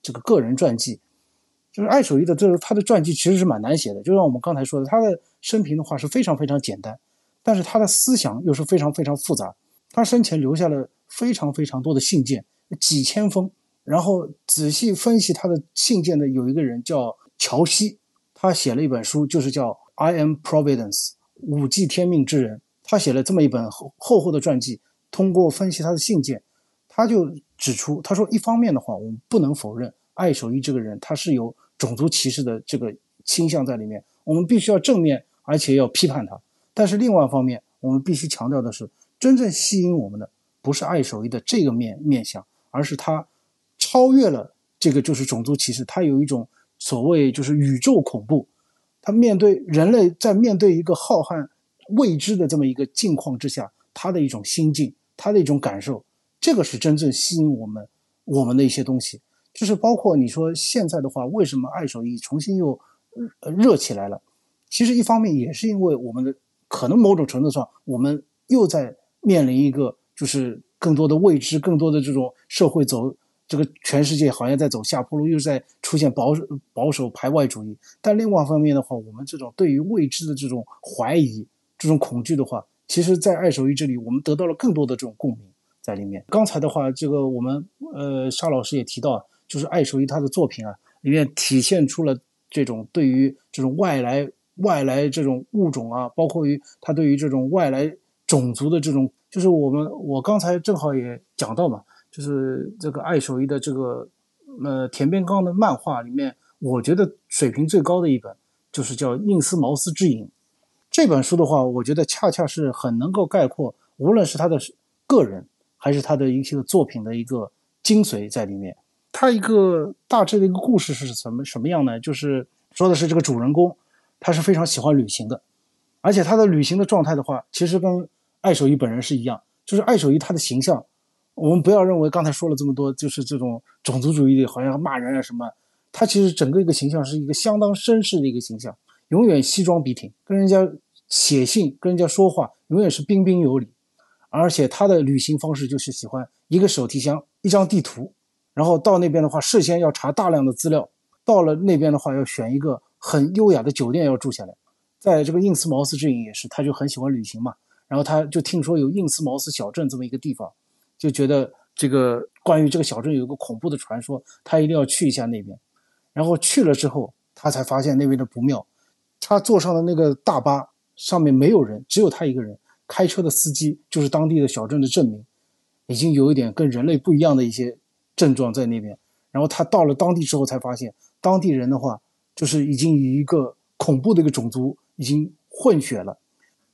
这个个人传记，就是爱手艺的这他的传记其实是蛮难写的。就像我们刚才说的，他的生平的话是非常非常简单，但是他的思想又是非常非常复杂。他生前留下了非常非常多的信件，几千封。然后仔细分析他的信件的有一个人叫乔西，他写了一本书，就是叫《I Am Providence》。五 G 天命之人，他写了这么一本厚厚厚的传记。通过分析他的信件，他就指出，他说，一方面的话，我们不能否认爱手艺这个人他是有种族歧视的这个倾向在里面，我们必须要正面，而且要批判他。但是另外一方面，我们必须强调的是，真正吸引我们的不是爱手艺的这个面面相，而是他超越了这个就是种族歧视，他有一种所谓就是宇宙恐怖。他面对人类，在面对一个浩瀚未知的这么一个境况之下，他的一种心境，他的一种感受，这个是真正吸引我们我们的一些东西。就是包括你说现在的话，为什么爱手艺重新又热起来了？其实一方面也是因为我们的可能某种程度上，我们又在面临一个就是更多的未知，更多的这种社会走。这个全世界好像在走下坡路，又在出现保守保守排外主义。但另外一方面的话，我们这种对于未知的这种怀疑、这种恐惧的话，其实，在爱手艺这里，我们得到了更多的这种共鸣在里面。刚才的话，这个我们呃沙老师也提到，就是爱手艺他的作品啊，里面体现出了这种对于这种外来外来这种物种啊，包括于他对于这种外来种族的这种，就是我们我刚才正好也讲到嘛。就是这个爱手艺的这个，呃，田边刚的漫画里面，我觉得水平最高的一本，就是叫《印斯茅斯之影》这本书的话，我觉得恰恰是很能够概括，无论是他的个人，还是他的一些作品的一个精髓在里面。他一个大致的一个故事是什么什么样呢？就是说的是这个主人公，他是非常喜欢旅行的，而且他的旅行的状态的话，其实跟爱手艺本人是一样，就是爱手艺他的形象。我们不要认为刚才说了这么多，就是这种种族主义的，好像骂人啊什么。他其实整个一个形象是一个相当绅士的一个形象，永远西装笔挺，跟人家写信、跟人家说话，永远是彬彬有礼。而且他的旅行方式就是喜欢一个手提箱一张地图，然后到那边的话，事先要查大量的资料，到了那边的话，要选一个很优雅的酒店要住下来。在这个印斯茅斯之营也是，他就很喜欢旅行嘛，然后他就听说有印斯茅斯小镇这么一个地方，就觉得这个关于这个小镇有一个恐怖的传说，他一定要去一下那边。然后去了之后，他才发现那边的不妙。他坐上的那个大巴上面没有人，只有他一个人。开车的司机就是当地的小镇的镇民，已经有一点跟人类不一样的一些症状在那边。然后他到了当地之后，才发现当地人的话，就是已经与一个恐怖的一个种族已经混血了。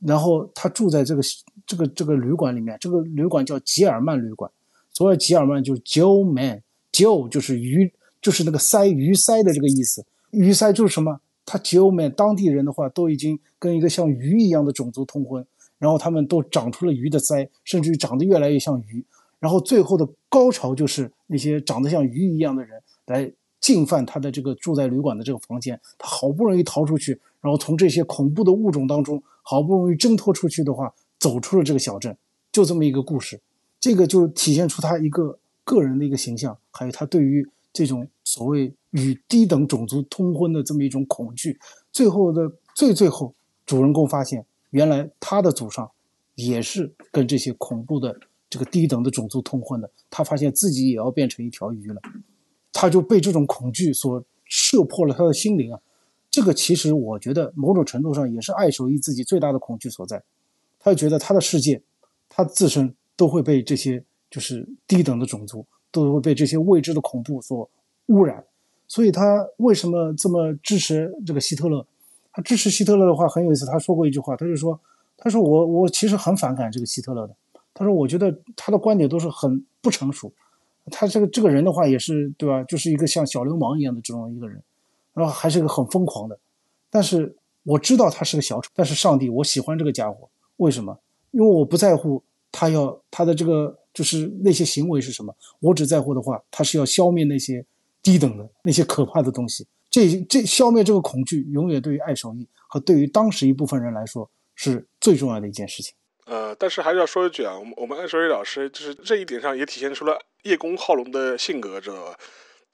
然后他住在这个这个这个旅馆里面，这个旅馆叫吉尔曼旅馆。所谓吉尔曼就是 Joe Man，Joe 就是鱼，就是那个鳃鱼鳃的这个意思。鱼鳃就是什么？他 Joe Man 当地人的话都已经跟一个像鱼一样的种族通婚。然后他们都长出了鱼的鳃，甚至于长得越来越像鱼。然后最后的高潮就是那些长得像鱼一样的人来进犯他的这个住在旅馆的这个房间。他好不容易逃出去，然后从这些恐怖的物种当中好不容易挣脱出去的话，走出了这个小镇。就这么一个故事，这个就体现出他一个个人的一个形象，还有他对于这种所谓与低等种族通婚的这么一种恐惧。最后的最最后，主人公发现。原来他的祖上也是跟这些恐怖的这个低等的种族通婚的，他发现自己也要变成一条鱼了，他就被这种恐惧所射破了他的心灵啊！这个其实我觉得某种程度上也是爱手艺自己最大的恐惧所在，他就觉得他的世界，他自身都会被这些就是低等的种族，都会被这些未知的恐怖所污染，所以他为什么这么支持这个希特勒？他支持希特勒的话很有意思，他说过一句话，他就说：“他说我我其实很反感这个希特勒的。他说我觉得他的观点都是很不成熟，他这个这个人的话也是对吧？就是一个像小流氓一样的这种一个人，然后还是一个很疯狂的。但是我知道他是个小丑，但是上帝，我喜欢这个家伙，为什么？因为我不在乎他要他的这个就是那些行为是什么，我只在乎的话，他是要消灭那些低等的那些可怕的东西。”这这消灭这个恐惧，永远对于爱手艺和对于当时一部分人来说是最重要的一件事情。呃，但是还是要说一句啊，我们我们爱手艺老师就是这一点上也体现出了叶公好龙的性格，知道吧？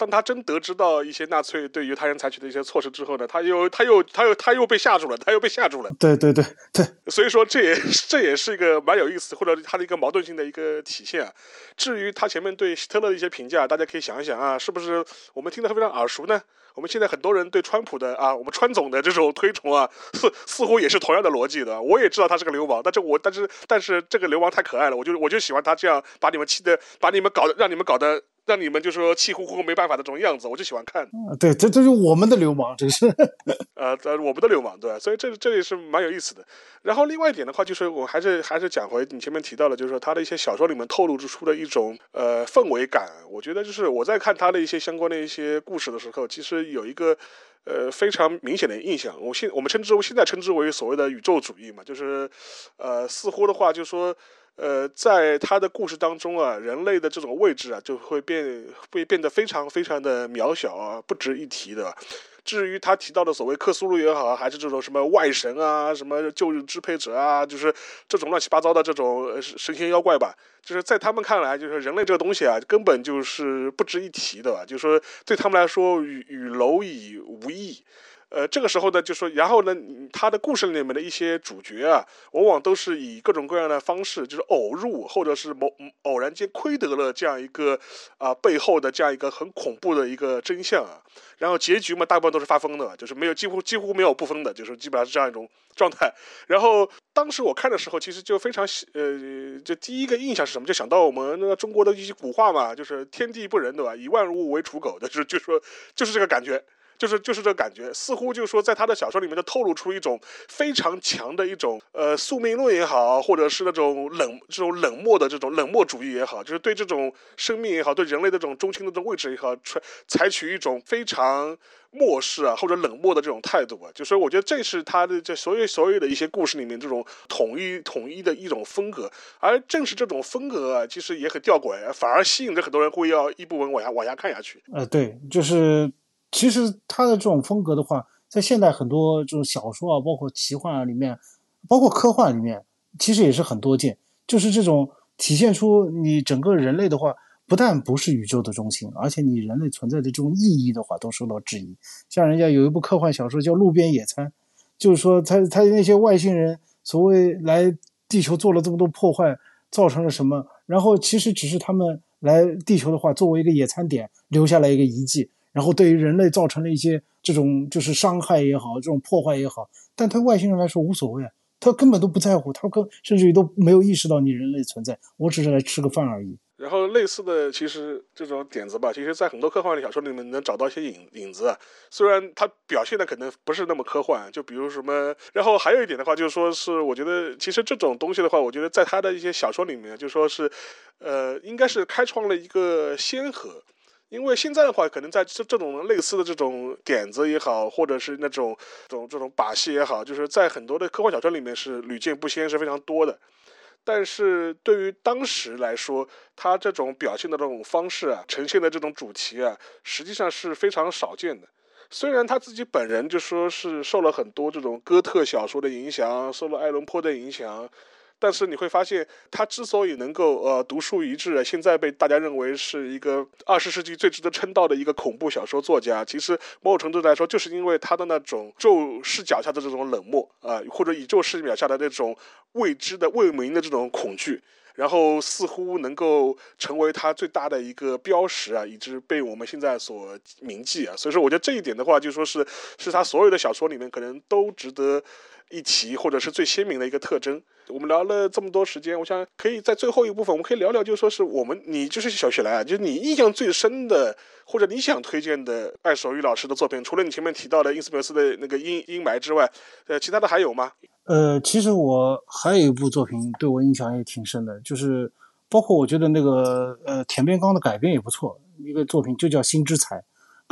当他真得知到一些纳粹对犹太人采取的一些措施之后呢，他又他又他又他又被吓住了，他又被吓住了。对对对 对，所以说这也这也是一个蛮有意思，或者他的一个矛盾性的一个体现啊。至于他前面对希特勒的一些评价，大家可以想一想啊，是不是我们听得非常耳熟呢？我们现在很多人对川普的啊，我们川总的这种推崇啊，似似乎也是同样的逻辑的。我也知道他是个流氓，但是我但是但是这个流氓太可爱了，我就我就喜欢他这样把你们气的，把你们搞得让你们搞得。让你们就说气呼呼没办法的这种样子，我就喜欢看。啊对，这这是我们的流氓，这是。呃，我们的流氓，对所以这这也是蛮有意思的。然后另外一点的话，就是我还是还是讲回你前面提到的，就是说他的一些小说里面透露出的一种呃氛围感。我觉得就是我在看他的一些相关的一些故事的时候，其实有一个呃非常明显的印象。我现我们称之为现在称之为所谓的宇宙主义嘛，就是呃似乎的话，就说。呃，在他的故事当中啊，人类的这种位置啊，就会变会变得非常非常的渺小啊，不值一提的。至于他提到的所谓克苏鲁也好，还是这种什么外神啊，什么旧日支配者啊，就是这种乱七八糟的这种神仙妖怪吧，就是在他们看来，就是人类这个东西啊，根本就是不值一提的，就是说对他们来说，与与蝼蚁无异。呃，这个时候呢，就说，然后呢，他的故事里面的一些主角啊，往往都是以各种各样的方式，就是偶入，或者是某偶然间窥得了这样一个啊背后的这样一个很恐怖的一个真相啊，然后结局嘛，大部分都是发疯的，就是没有几乎几乎没有不疯的，就是基本上是这样一种状态。然后当时我看的时候，其实就非常呃，就第一个印象是什么？就想到我们那个中国的一些古话嘛，就是天地不仁，对吧？以万物为刍狗的，就是就说就是这个感觉。就是就是这感觉，似乎就是说，在他的小说里面，就透露出一种非常强的一种呃宿命论也好，或者是那种冷这种冷漠的这种冷漠主义也好，就是对这种生命也好，对人类的这种中心的这种位置也好，采采取一种非常漠视啊或者冷漠的这种态度啊。就所以我觉得这是他的这所有所有的一些故事里面这种统一统一的一种风格，而正是这种风格啊，其实也很吊诡，反而吸引着很多人会要一部分往下往下看下去。呃，对，就是。其实他的这种风格的话，在现代很多这种小说啊，包括奇幻啊里面，包括科幻里面，其实也是很多见。就是这种体现出你整个人类的话，不但不是宇宙的中心，而且你人类存在的这种意义的话都受到质疑。像人家有一部科幻小说叫《路边野餐》，就是说他他那些外星人所谓来地球做了这么多破坏，造成了什么？然后其实只是他们来地球的话，作为一个野餐点留下来一个遗迹，然后对于人类造成了一些这种就是伤害也好，这种破坏也好，但对外星人来说无所谓。他根本都不在乎，他根甚至于都没有意识到你人类存在，我只是来吃个饭而已。然后类似的，其实这种点子吧，其实在很多科幻的小说里面能找到一些影影子啊。虽然它表现的可能不是那么科幻，就比如什么。然后还有一点的话，就是说是我觉得，其实这种东西的话，我觉得在他的一些小说里面，就说是，呃，应该是开创了一个先河。因为现在的话，可能在这这种类似的这种点子也好，或者是那种这种这种把戏也好，就是在很多的科幻小说里面是屡见不鲜，是非常多的。但是对于当时来说，他这种表现的这种方式啊，呈现的这种主题啊，实际上是非常少见的。虽然他自己本人就说是受了很多这种哥特小说的影响，受了爱伦坡的影响。但是你会发现，他之所以能够呃独树一帜，现在被大家认为是一个二十世纪最值得称道的一个恐怖小说作家，其实某种程度来说，就是因为他的那种宙视角下的这种冷漠啊，或者宇宙视角下的那种未知的未明的这种恐惧。然后似乎能够成为他最大的一个标识啊，以致被我们现在所铭记啊。所以说，我觉得这一点的话，就说是是他所有的小说里面可能都值得一提，或者是最鲜明的一个特征。我们聊了这么多时间，我想可以在最后一部分，我们可以聊聊，就说是我们你就是小雪莱啊，就是你印象最深的，或者你想推荐的艾守玉老师的作品，除了你前面提到的伊斯梅斯的那个阴阴霾之外，呃，其他的还有吗？呃，其实我还有一部作品对我印象也挺深的，就是包括我觉得那个呃田边刚的改编也不错，一个作品就叫《新之彩》，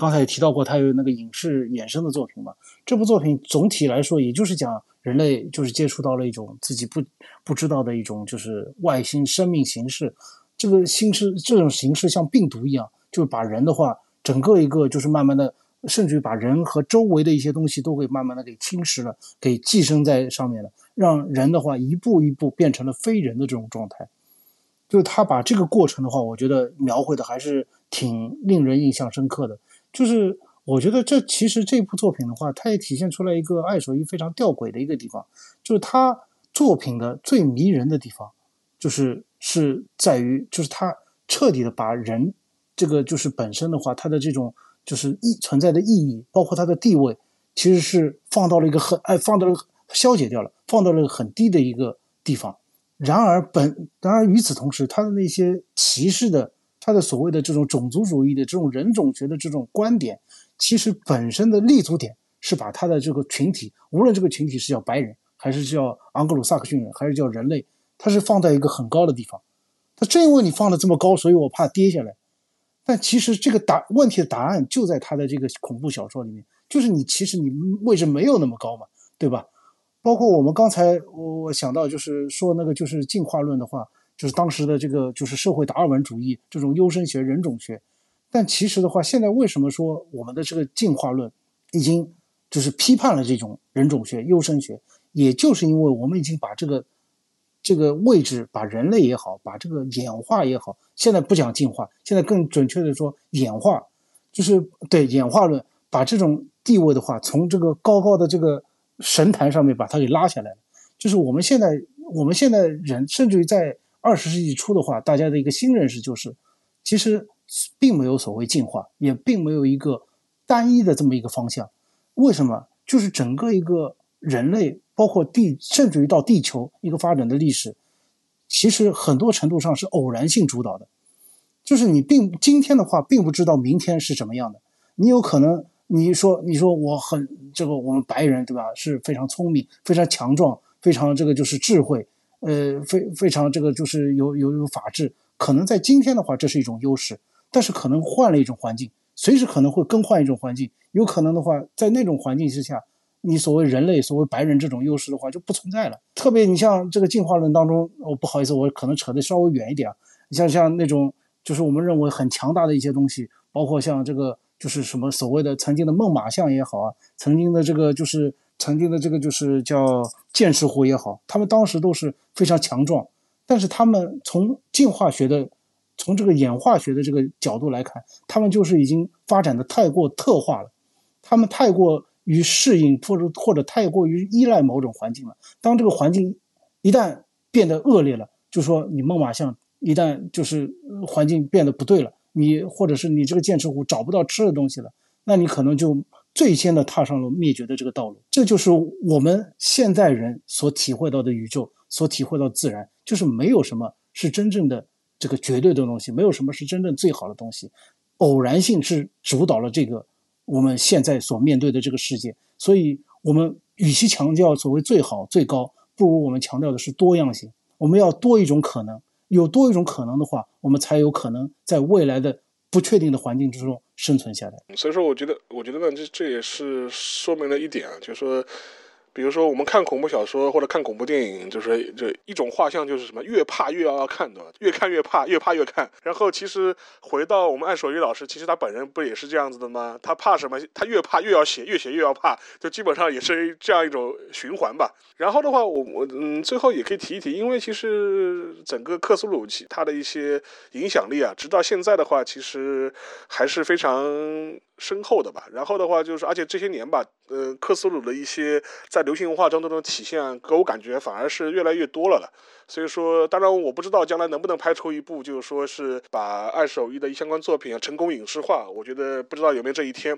刚才也提到过，他有那个影视衍生的作品嘛。这部作品总体来说，也就是讲人类就是接触到了一种自己不不知道的一种就是外星生命形式，这个形式这种形式像病毒一样，就是把人的话整个一个就是慢慢的。甚至于把人和周围的一些东西都会慢慢的给侵蚀了，给寄生在上面了，让人的话一步一步变成了非人的这种状态。就是他把这个过程的话，我觉得描绘的还是挺令人印象深刻的。就是我觉得这其实这部作品的话，它也体现出来一个爱手艺非常吊诡的一个地方，就是他作品的最迷人的地方，就是是在于就是他彻底的把人这个就是本身的话，他的这种。就是意存在的意义，包括它的地位，其实是放到了一个很哎，放到了消解掉了，放到了很低的一个地方。然而本然而与此同时，他的那些歧视的，他的所谓的这种种族主义的这种人种学的这种观点，其实本身的立足点是把他的这个群体，无论这个群体是叫白人，还是叫盎格鲁撒克逊人，还是叫人类，他是放在一个很高的地方。他正因为你放的这么高，所以我怕跌下来。但其实这个答问题的答案就在他的这个恐怖小说里面，就是你其实你位置没有那么高嘛，对吧？包括我们刚才我我想到就是说那个就是进化论的话，就是当时的这个就是社会达尔文主义这种优生学人种学，但其实的话，现在为什么说我们的这个进化论已经就是批判了这种人种学优生学，也就是因为我们已经把这个。这个位置把人类也好，把这个演化也好，现在不讲进化，现在更准确的说演化，就是对演化论，把这种地位的话，从这个高高的这个神坛上面把它给拉下来了。就是我们现在，我们现在人，甚至于在二十世纪初的话，大家的一个新认识就是，其实并没有所谓进化，也并没有一个单一的这么一个方向。为什么？就是整个一个人类。包括地，甚至于到地球一个发展的历史，其实很多程度上是偶然性主导的，就是你并今天的话，并不知道明天是什么样的。你有可能你说你说我很这个我们白人对吧，是非常聪明、非常强壮、非常这个就是智慧，呃，非非常这个就是有有有法治，可能在今天的话这是一种优势，但是可能换了一种环境，随时可能会更换一种环境，有可能的话在那种环境之下。你所谓人类，所谓白人这种优势的话就不存在了。特别你像这个进化论当中，我不好意思，我可能扯得稍微远一点啊。你像像那种就是我们认为很强大的一些东西，包括像这个就是什么所谓的曾经的猛犸象也好啊，曾经的这个就是曾经的这个就是叫剑齿虎也好，他们当时都是非常强壮，但是他们从进化学的从这个演化学的这个角度来看，他们就是已经发展的太过特化了，他们太过于适应或者或者太过于依赖某种环境了。当这个环境一旦变得恶劣了，就说你猛犸象一旦就是环境变得不对了，你或者是你这个剑齿虎找不到吃的东西了，那你可能就最先的踏上了灭绝的这个道路。这就是我们现代人所体会到的宇宙，所体会到自然，就是没有什么是真正的这个绝对的东西，没有什么是真正最好的东西，偶然性是主导了这个我们现在所面对的这个世界。所以，我们与其强调所谓最好最高，不如我们强调的是多样性。我们要多一种可能，有多一种可能的话，我们才有可能在未来的不确定的环境之中生存下来。所以说，我觉得，我觉得呢，这这也是说明了一点啊，就是说，比如说我们看恐怖小说或者看恐怖电影，就是这一种画像就是什么，越怕越要看，的？越看越怕，越怕越看。然后其实回到我们爱守一老师，其实他本人不也是这样子的吗？他怕什么？他越怕越要写，越写越要怕，就基本上也是这样一种循环吧。然后的话，我我嗯，最后也可以提一提，因为其实整个克苏鲁其他的一些影响力啊，直到现在的话，其实还是非常深厚的吧。然后的话，就是而且这些年吧，呃，克苏鲁的一些在在流行文化中这种体现，给我感觉反而是越来越多了了。所以说，当然我不知道将来能不能拍出一部，就是说是把二手艺的相关作品啊成功影视化，我觉得不知道有没有这一天。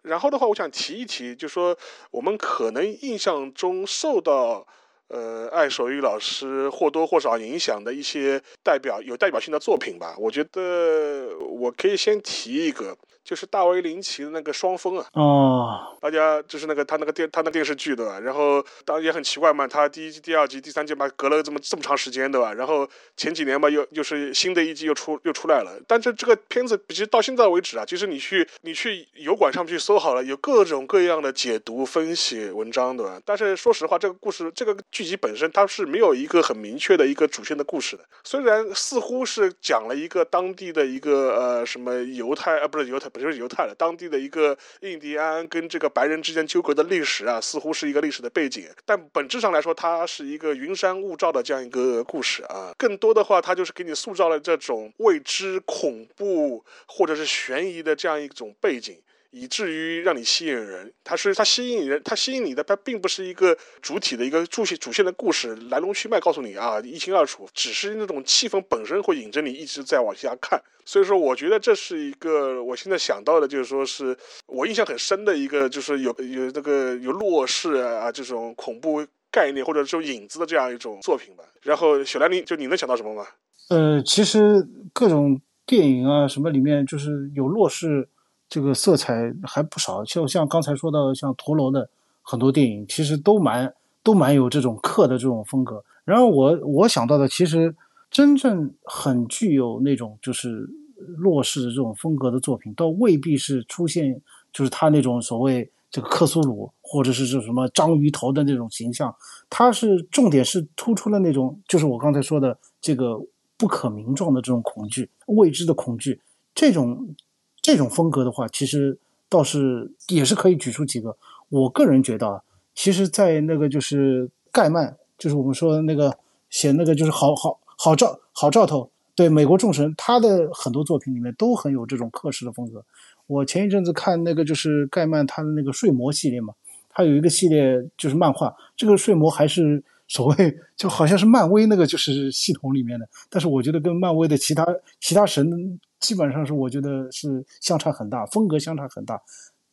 然后的话，我想提一提，就说我们可能印象中受到呃爱手艺老师或多或少影响的一些代表有代表性的作品吧。我觉得我可以先提一个，就是大卫林奇的那个《双峰》啊。哦，大家就是那个他那个电他那电视剧对吧？然后当然也很奇怪嘛，他第一季、第二季、第三季嘛，隔了这么这么长时间对吧？然后前几年嘛，又又是新的一季又出又出来了。但是这个片子其实到现在为止啊，其实你去你去油管上去搜好了，有各种各样的解读分析文章对吧？但是说实话，这个故事这个剧集本身它是没有一个很明确的一个主线的故事的。虽然似乎是讲了一个当地的一个呃什么犹太啊不是犹太不就是犹太了，当地的一个印第安跟这个白人之间纠葛的历史啊，似乎是一个历史的背景，但本质上来说，它是一个云山雾罩的这样一个故事啊。更多的话，它就是给你塑造了这种未知、恐怖或者是悬疑的这样一种背景。以至于让你吸引人，它是它吸引人，它吸引你的，它并不是一个主体的一个主线主线的故事来龙去脉告诉你啊一清二楚，只是那种气氛本身会引着你一直在往下看。所以说，我觉得这是一个我现在想到的，就是说是我印象很深的一个，就是有有那个有弱势啊这种恐怖概念或者这种影子的这样一种作品吧。然后小兰，你就你能想到什么吗？呃，其实各种电影啊什么里面，就是有弱势这个色彩还不少，就像刚才说到的，像陀螺的很多电影，其实都蛮都蛮有这种克的这种风格。然后我我想到的，其实真正很具有那种就是洛氏的这种风格的作品，倒未必是出现就是他那种所谓这个克苏鲁或者是这什么章鱼头的那种形象，它是重点是突出了那种就是我刚才说的这个不可名状的这种恐惧、未知的恐惧，这种这种风格的话，其实倒是也是可以举出几个。我个人觉得啊，其实，在那个就是盖曼，就是我们说的那个写那个就是好好好兆好兆头，对美国众神，他的很多作品里面都很有这种克式的风格。我前一阵子看那个就是盖曼他的那个睡魔系列嘛，他有一个系列就是漫画，这个睡魔还是所谓就好像是漫威那个就是系统里面的，但是我觉得跟漫威的其他其他神基本上是我觉得是相差很大，风格相差很大。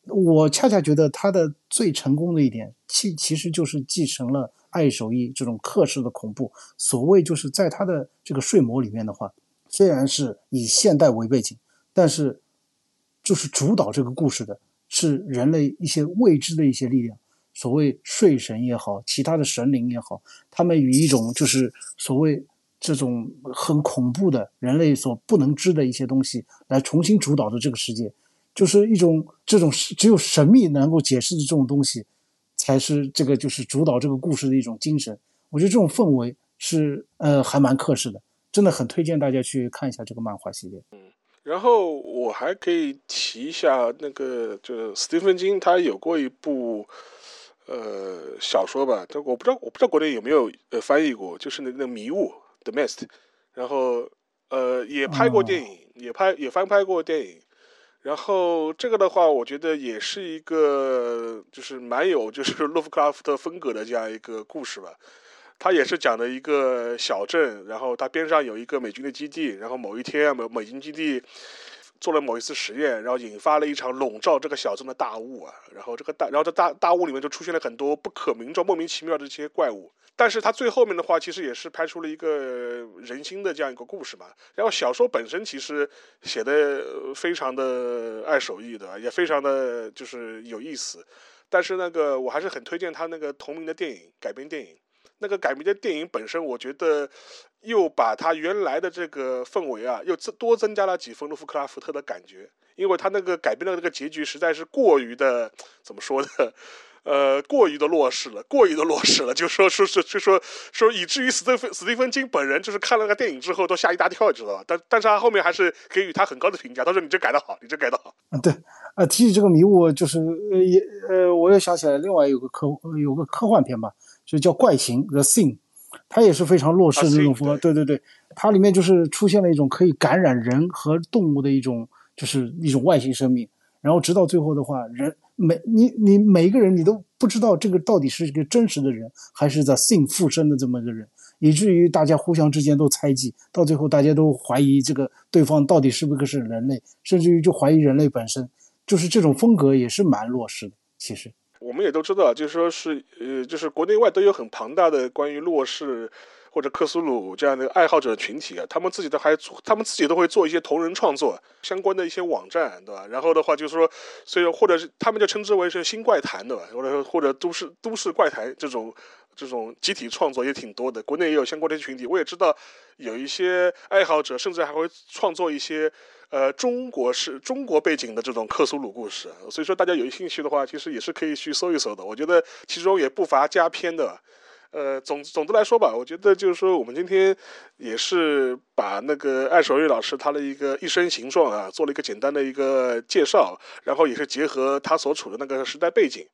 我恰恰觉得他的最成功的一点，其其实就是继承了爱手艺这种克式的恐怖。所谓就是在他的这个睡魔里面的话，虽然是以现代为背景，但是就是主导这个故事的是人类一些未知的一些力量。所谓睡神也好，其他的神灵也好，他们与一种就是所谓这种很恐怖的人类所不能知的一些东西来重新主导的这个世界。就是一种这种只有神秘能够解释的这种东西，才是这个就是主导这个故事的一种精神。我觉得这种氛围是呃还蛮克制的，真的很推荐大家去看一下这个漫画系列。嗯然后我还可以提一下那个，就是斯蒂芬金他有过一部呃小说吧，但我不知道我不知道国内有没有呃翻译过，就是那那迷雾 The Mist，然后呃，也拍过电影，也拍也翻拍过电影。然后这个的话，我觉得也是一个就是蛮有就是洛夫克拉夫特风格的这样一个故事吧。他也是讲的一个小镇，然后它边上有一个美军的基地，然后某一天美美军基地做了某一次实验，然后引发了一场笼罩这个小镇的大雾啊，然后这个大，然后这大大雾里面就出现了很多不可名状、莫名其妙的这些怪物。但是他最后面的话，其实也是拍出了一个人心的这样一个故事嘛。然后小说本身其实写的非常的爱手艺的，也非常的就是有意思。但是那个我还是很推荐他那个同名的电影改编电影。那个改编的电影本身，我觉得又把他原来的这个氛围啊，又多增加了几分洛夫克拉夫特的感觉。因为他那个改编的那个结局实在是过于的怎么说呢？呃，过于的落实了，过于的落实了，就说说是就说说以至于斯蒂芬斯蒂芬金本人就是看了个电影之后都吓一大跳，你知道吧？但但是他后面还是给予他很高的评价，他说你这改的好，你这改的好。嗯，对，呃，提起这个迷雾，就是呃也呃，我又想起来另外有个科有个科幻片吧，就叫《怪形》The Thing，它也是非常弱势的那种风格。对对对，它里面就是出现了一种可以感染人和动物的一种就是一种外星生命，然后直到最后的话，人。每你你每一个人你都不知道这个到底是一个真实的人还是在性附身的这么一个人，以至于大家互相之间都猜忌，到最后大家都怀疑这个对方到底是不是个是人类，甚至于就怀疑人类本身，就是这种风格也是蛮落实的。其实我们也都知道，就是说是呃，就是国内外都有很庞大的关于洛氏。或者克苏鲁这样的爱好者群体啊，他们自己都还做，他们自己都会做一些同人创作相关的一些网站，对吧？然后的话就是说，所以或者是他们就称之为是新怪谈，对吧？或者或者都市都市怪谈这种这种集体创作也挺多的，国内也有相关的群体。我也知道有一些爱好者，甚至还会创作一些呃中国式中国背景的这种克苏鲁故事。所以说大家有兴趣的话，其实也是可以去搜一搜的。我觉得其中也不乏佳片的。呃，总总的来说吧，我觉得就是说，我们今天也是把那个艾守玉老师他的一个一生形状啊，做了一个简单的一个介绍，然后也是结合他所处的那个时代背景，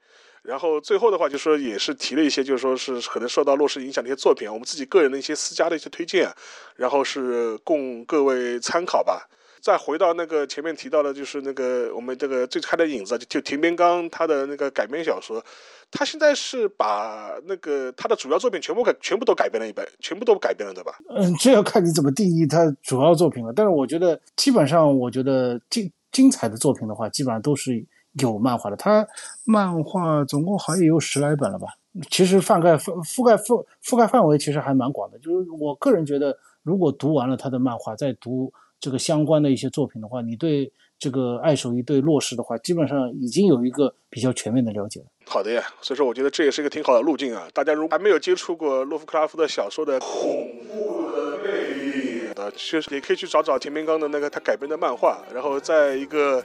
然后最后的话就是说也是提了一些，就是说是可能受到洛氏影响的一些作品，我们自己个人的一些私家的一些推荐，然后是供各位参考吧。再回到那个前面提到的，就是那个我们这个最开的影子，就田边刚他的那个改编小说。他现在是把那个他的主要作品全部改，全部都改编了一本，全部都改编了，对吧？嗯，这要看你怎么定义他主要作品了。但是我觉得，基本上我觉得精精彩的作品的话，基本上都是有漫画的。他漫画总共好像也有十来本了吧？其实覆盖覆覆盖覆覆盖范围其实还蛮广的。就是我个人觉得，如果读完了他的漫画，再读这个相关的一些作品的话，你对。这个爱手艺对落实的话，基本上已经有一个比较全面的了解了。好的呀，所以说我觉得这也是一个挺好的路径啊。大家如果还没有接触过洛夫克拉夫的小说的恐怖的魅力呃，确实也可以去找找田明刚的那个他改编的漫画，然后在一个。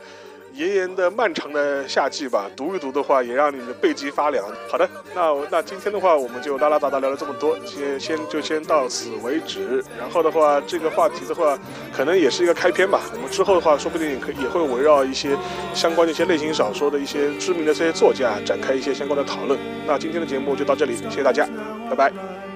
炎炎的漫长的夏季吧，读一读的话，也让你的背脊发凉。好的，那那今天的话，我们就拉拉杂杂聊了这么多，先先就先到此为止。然后的话，这个话题的话，可能也是一个开篇吧。我们之后的话，说不定也可也会围绕一些相关的一些类型小说的一些知名的这些作家展开一些相关的讨论。那今天的节目就到这里，谢谢大家，拜拜。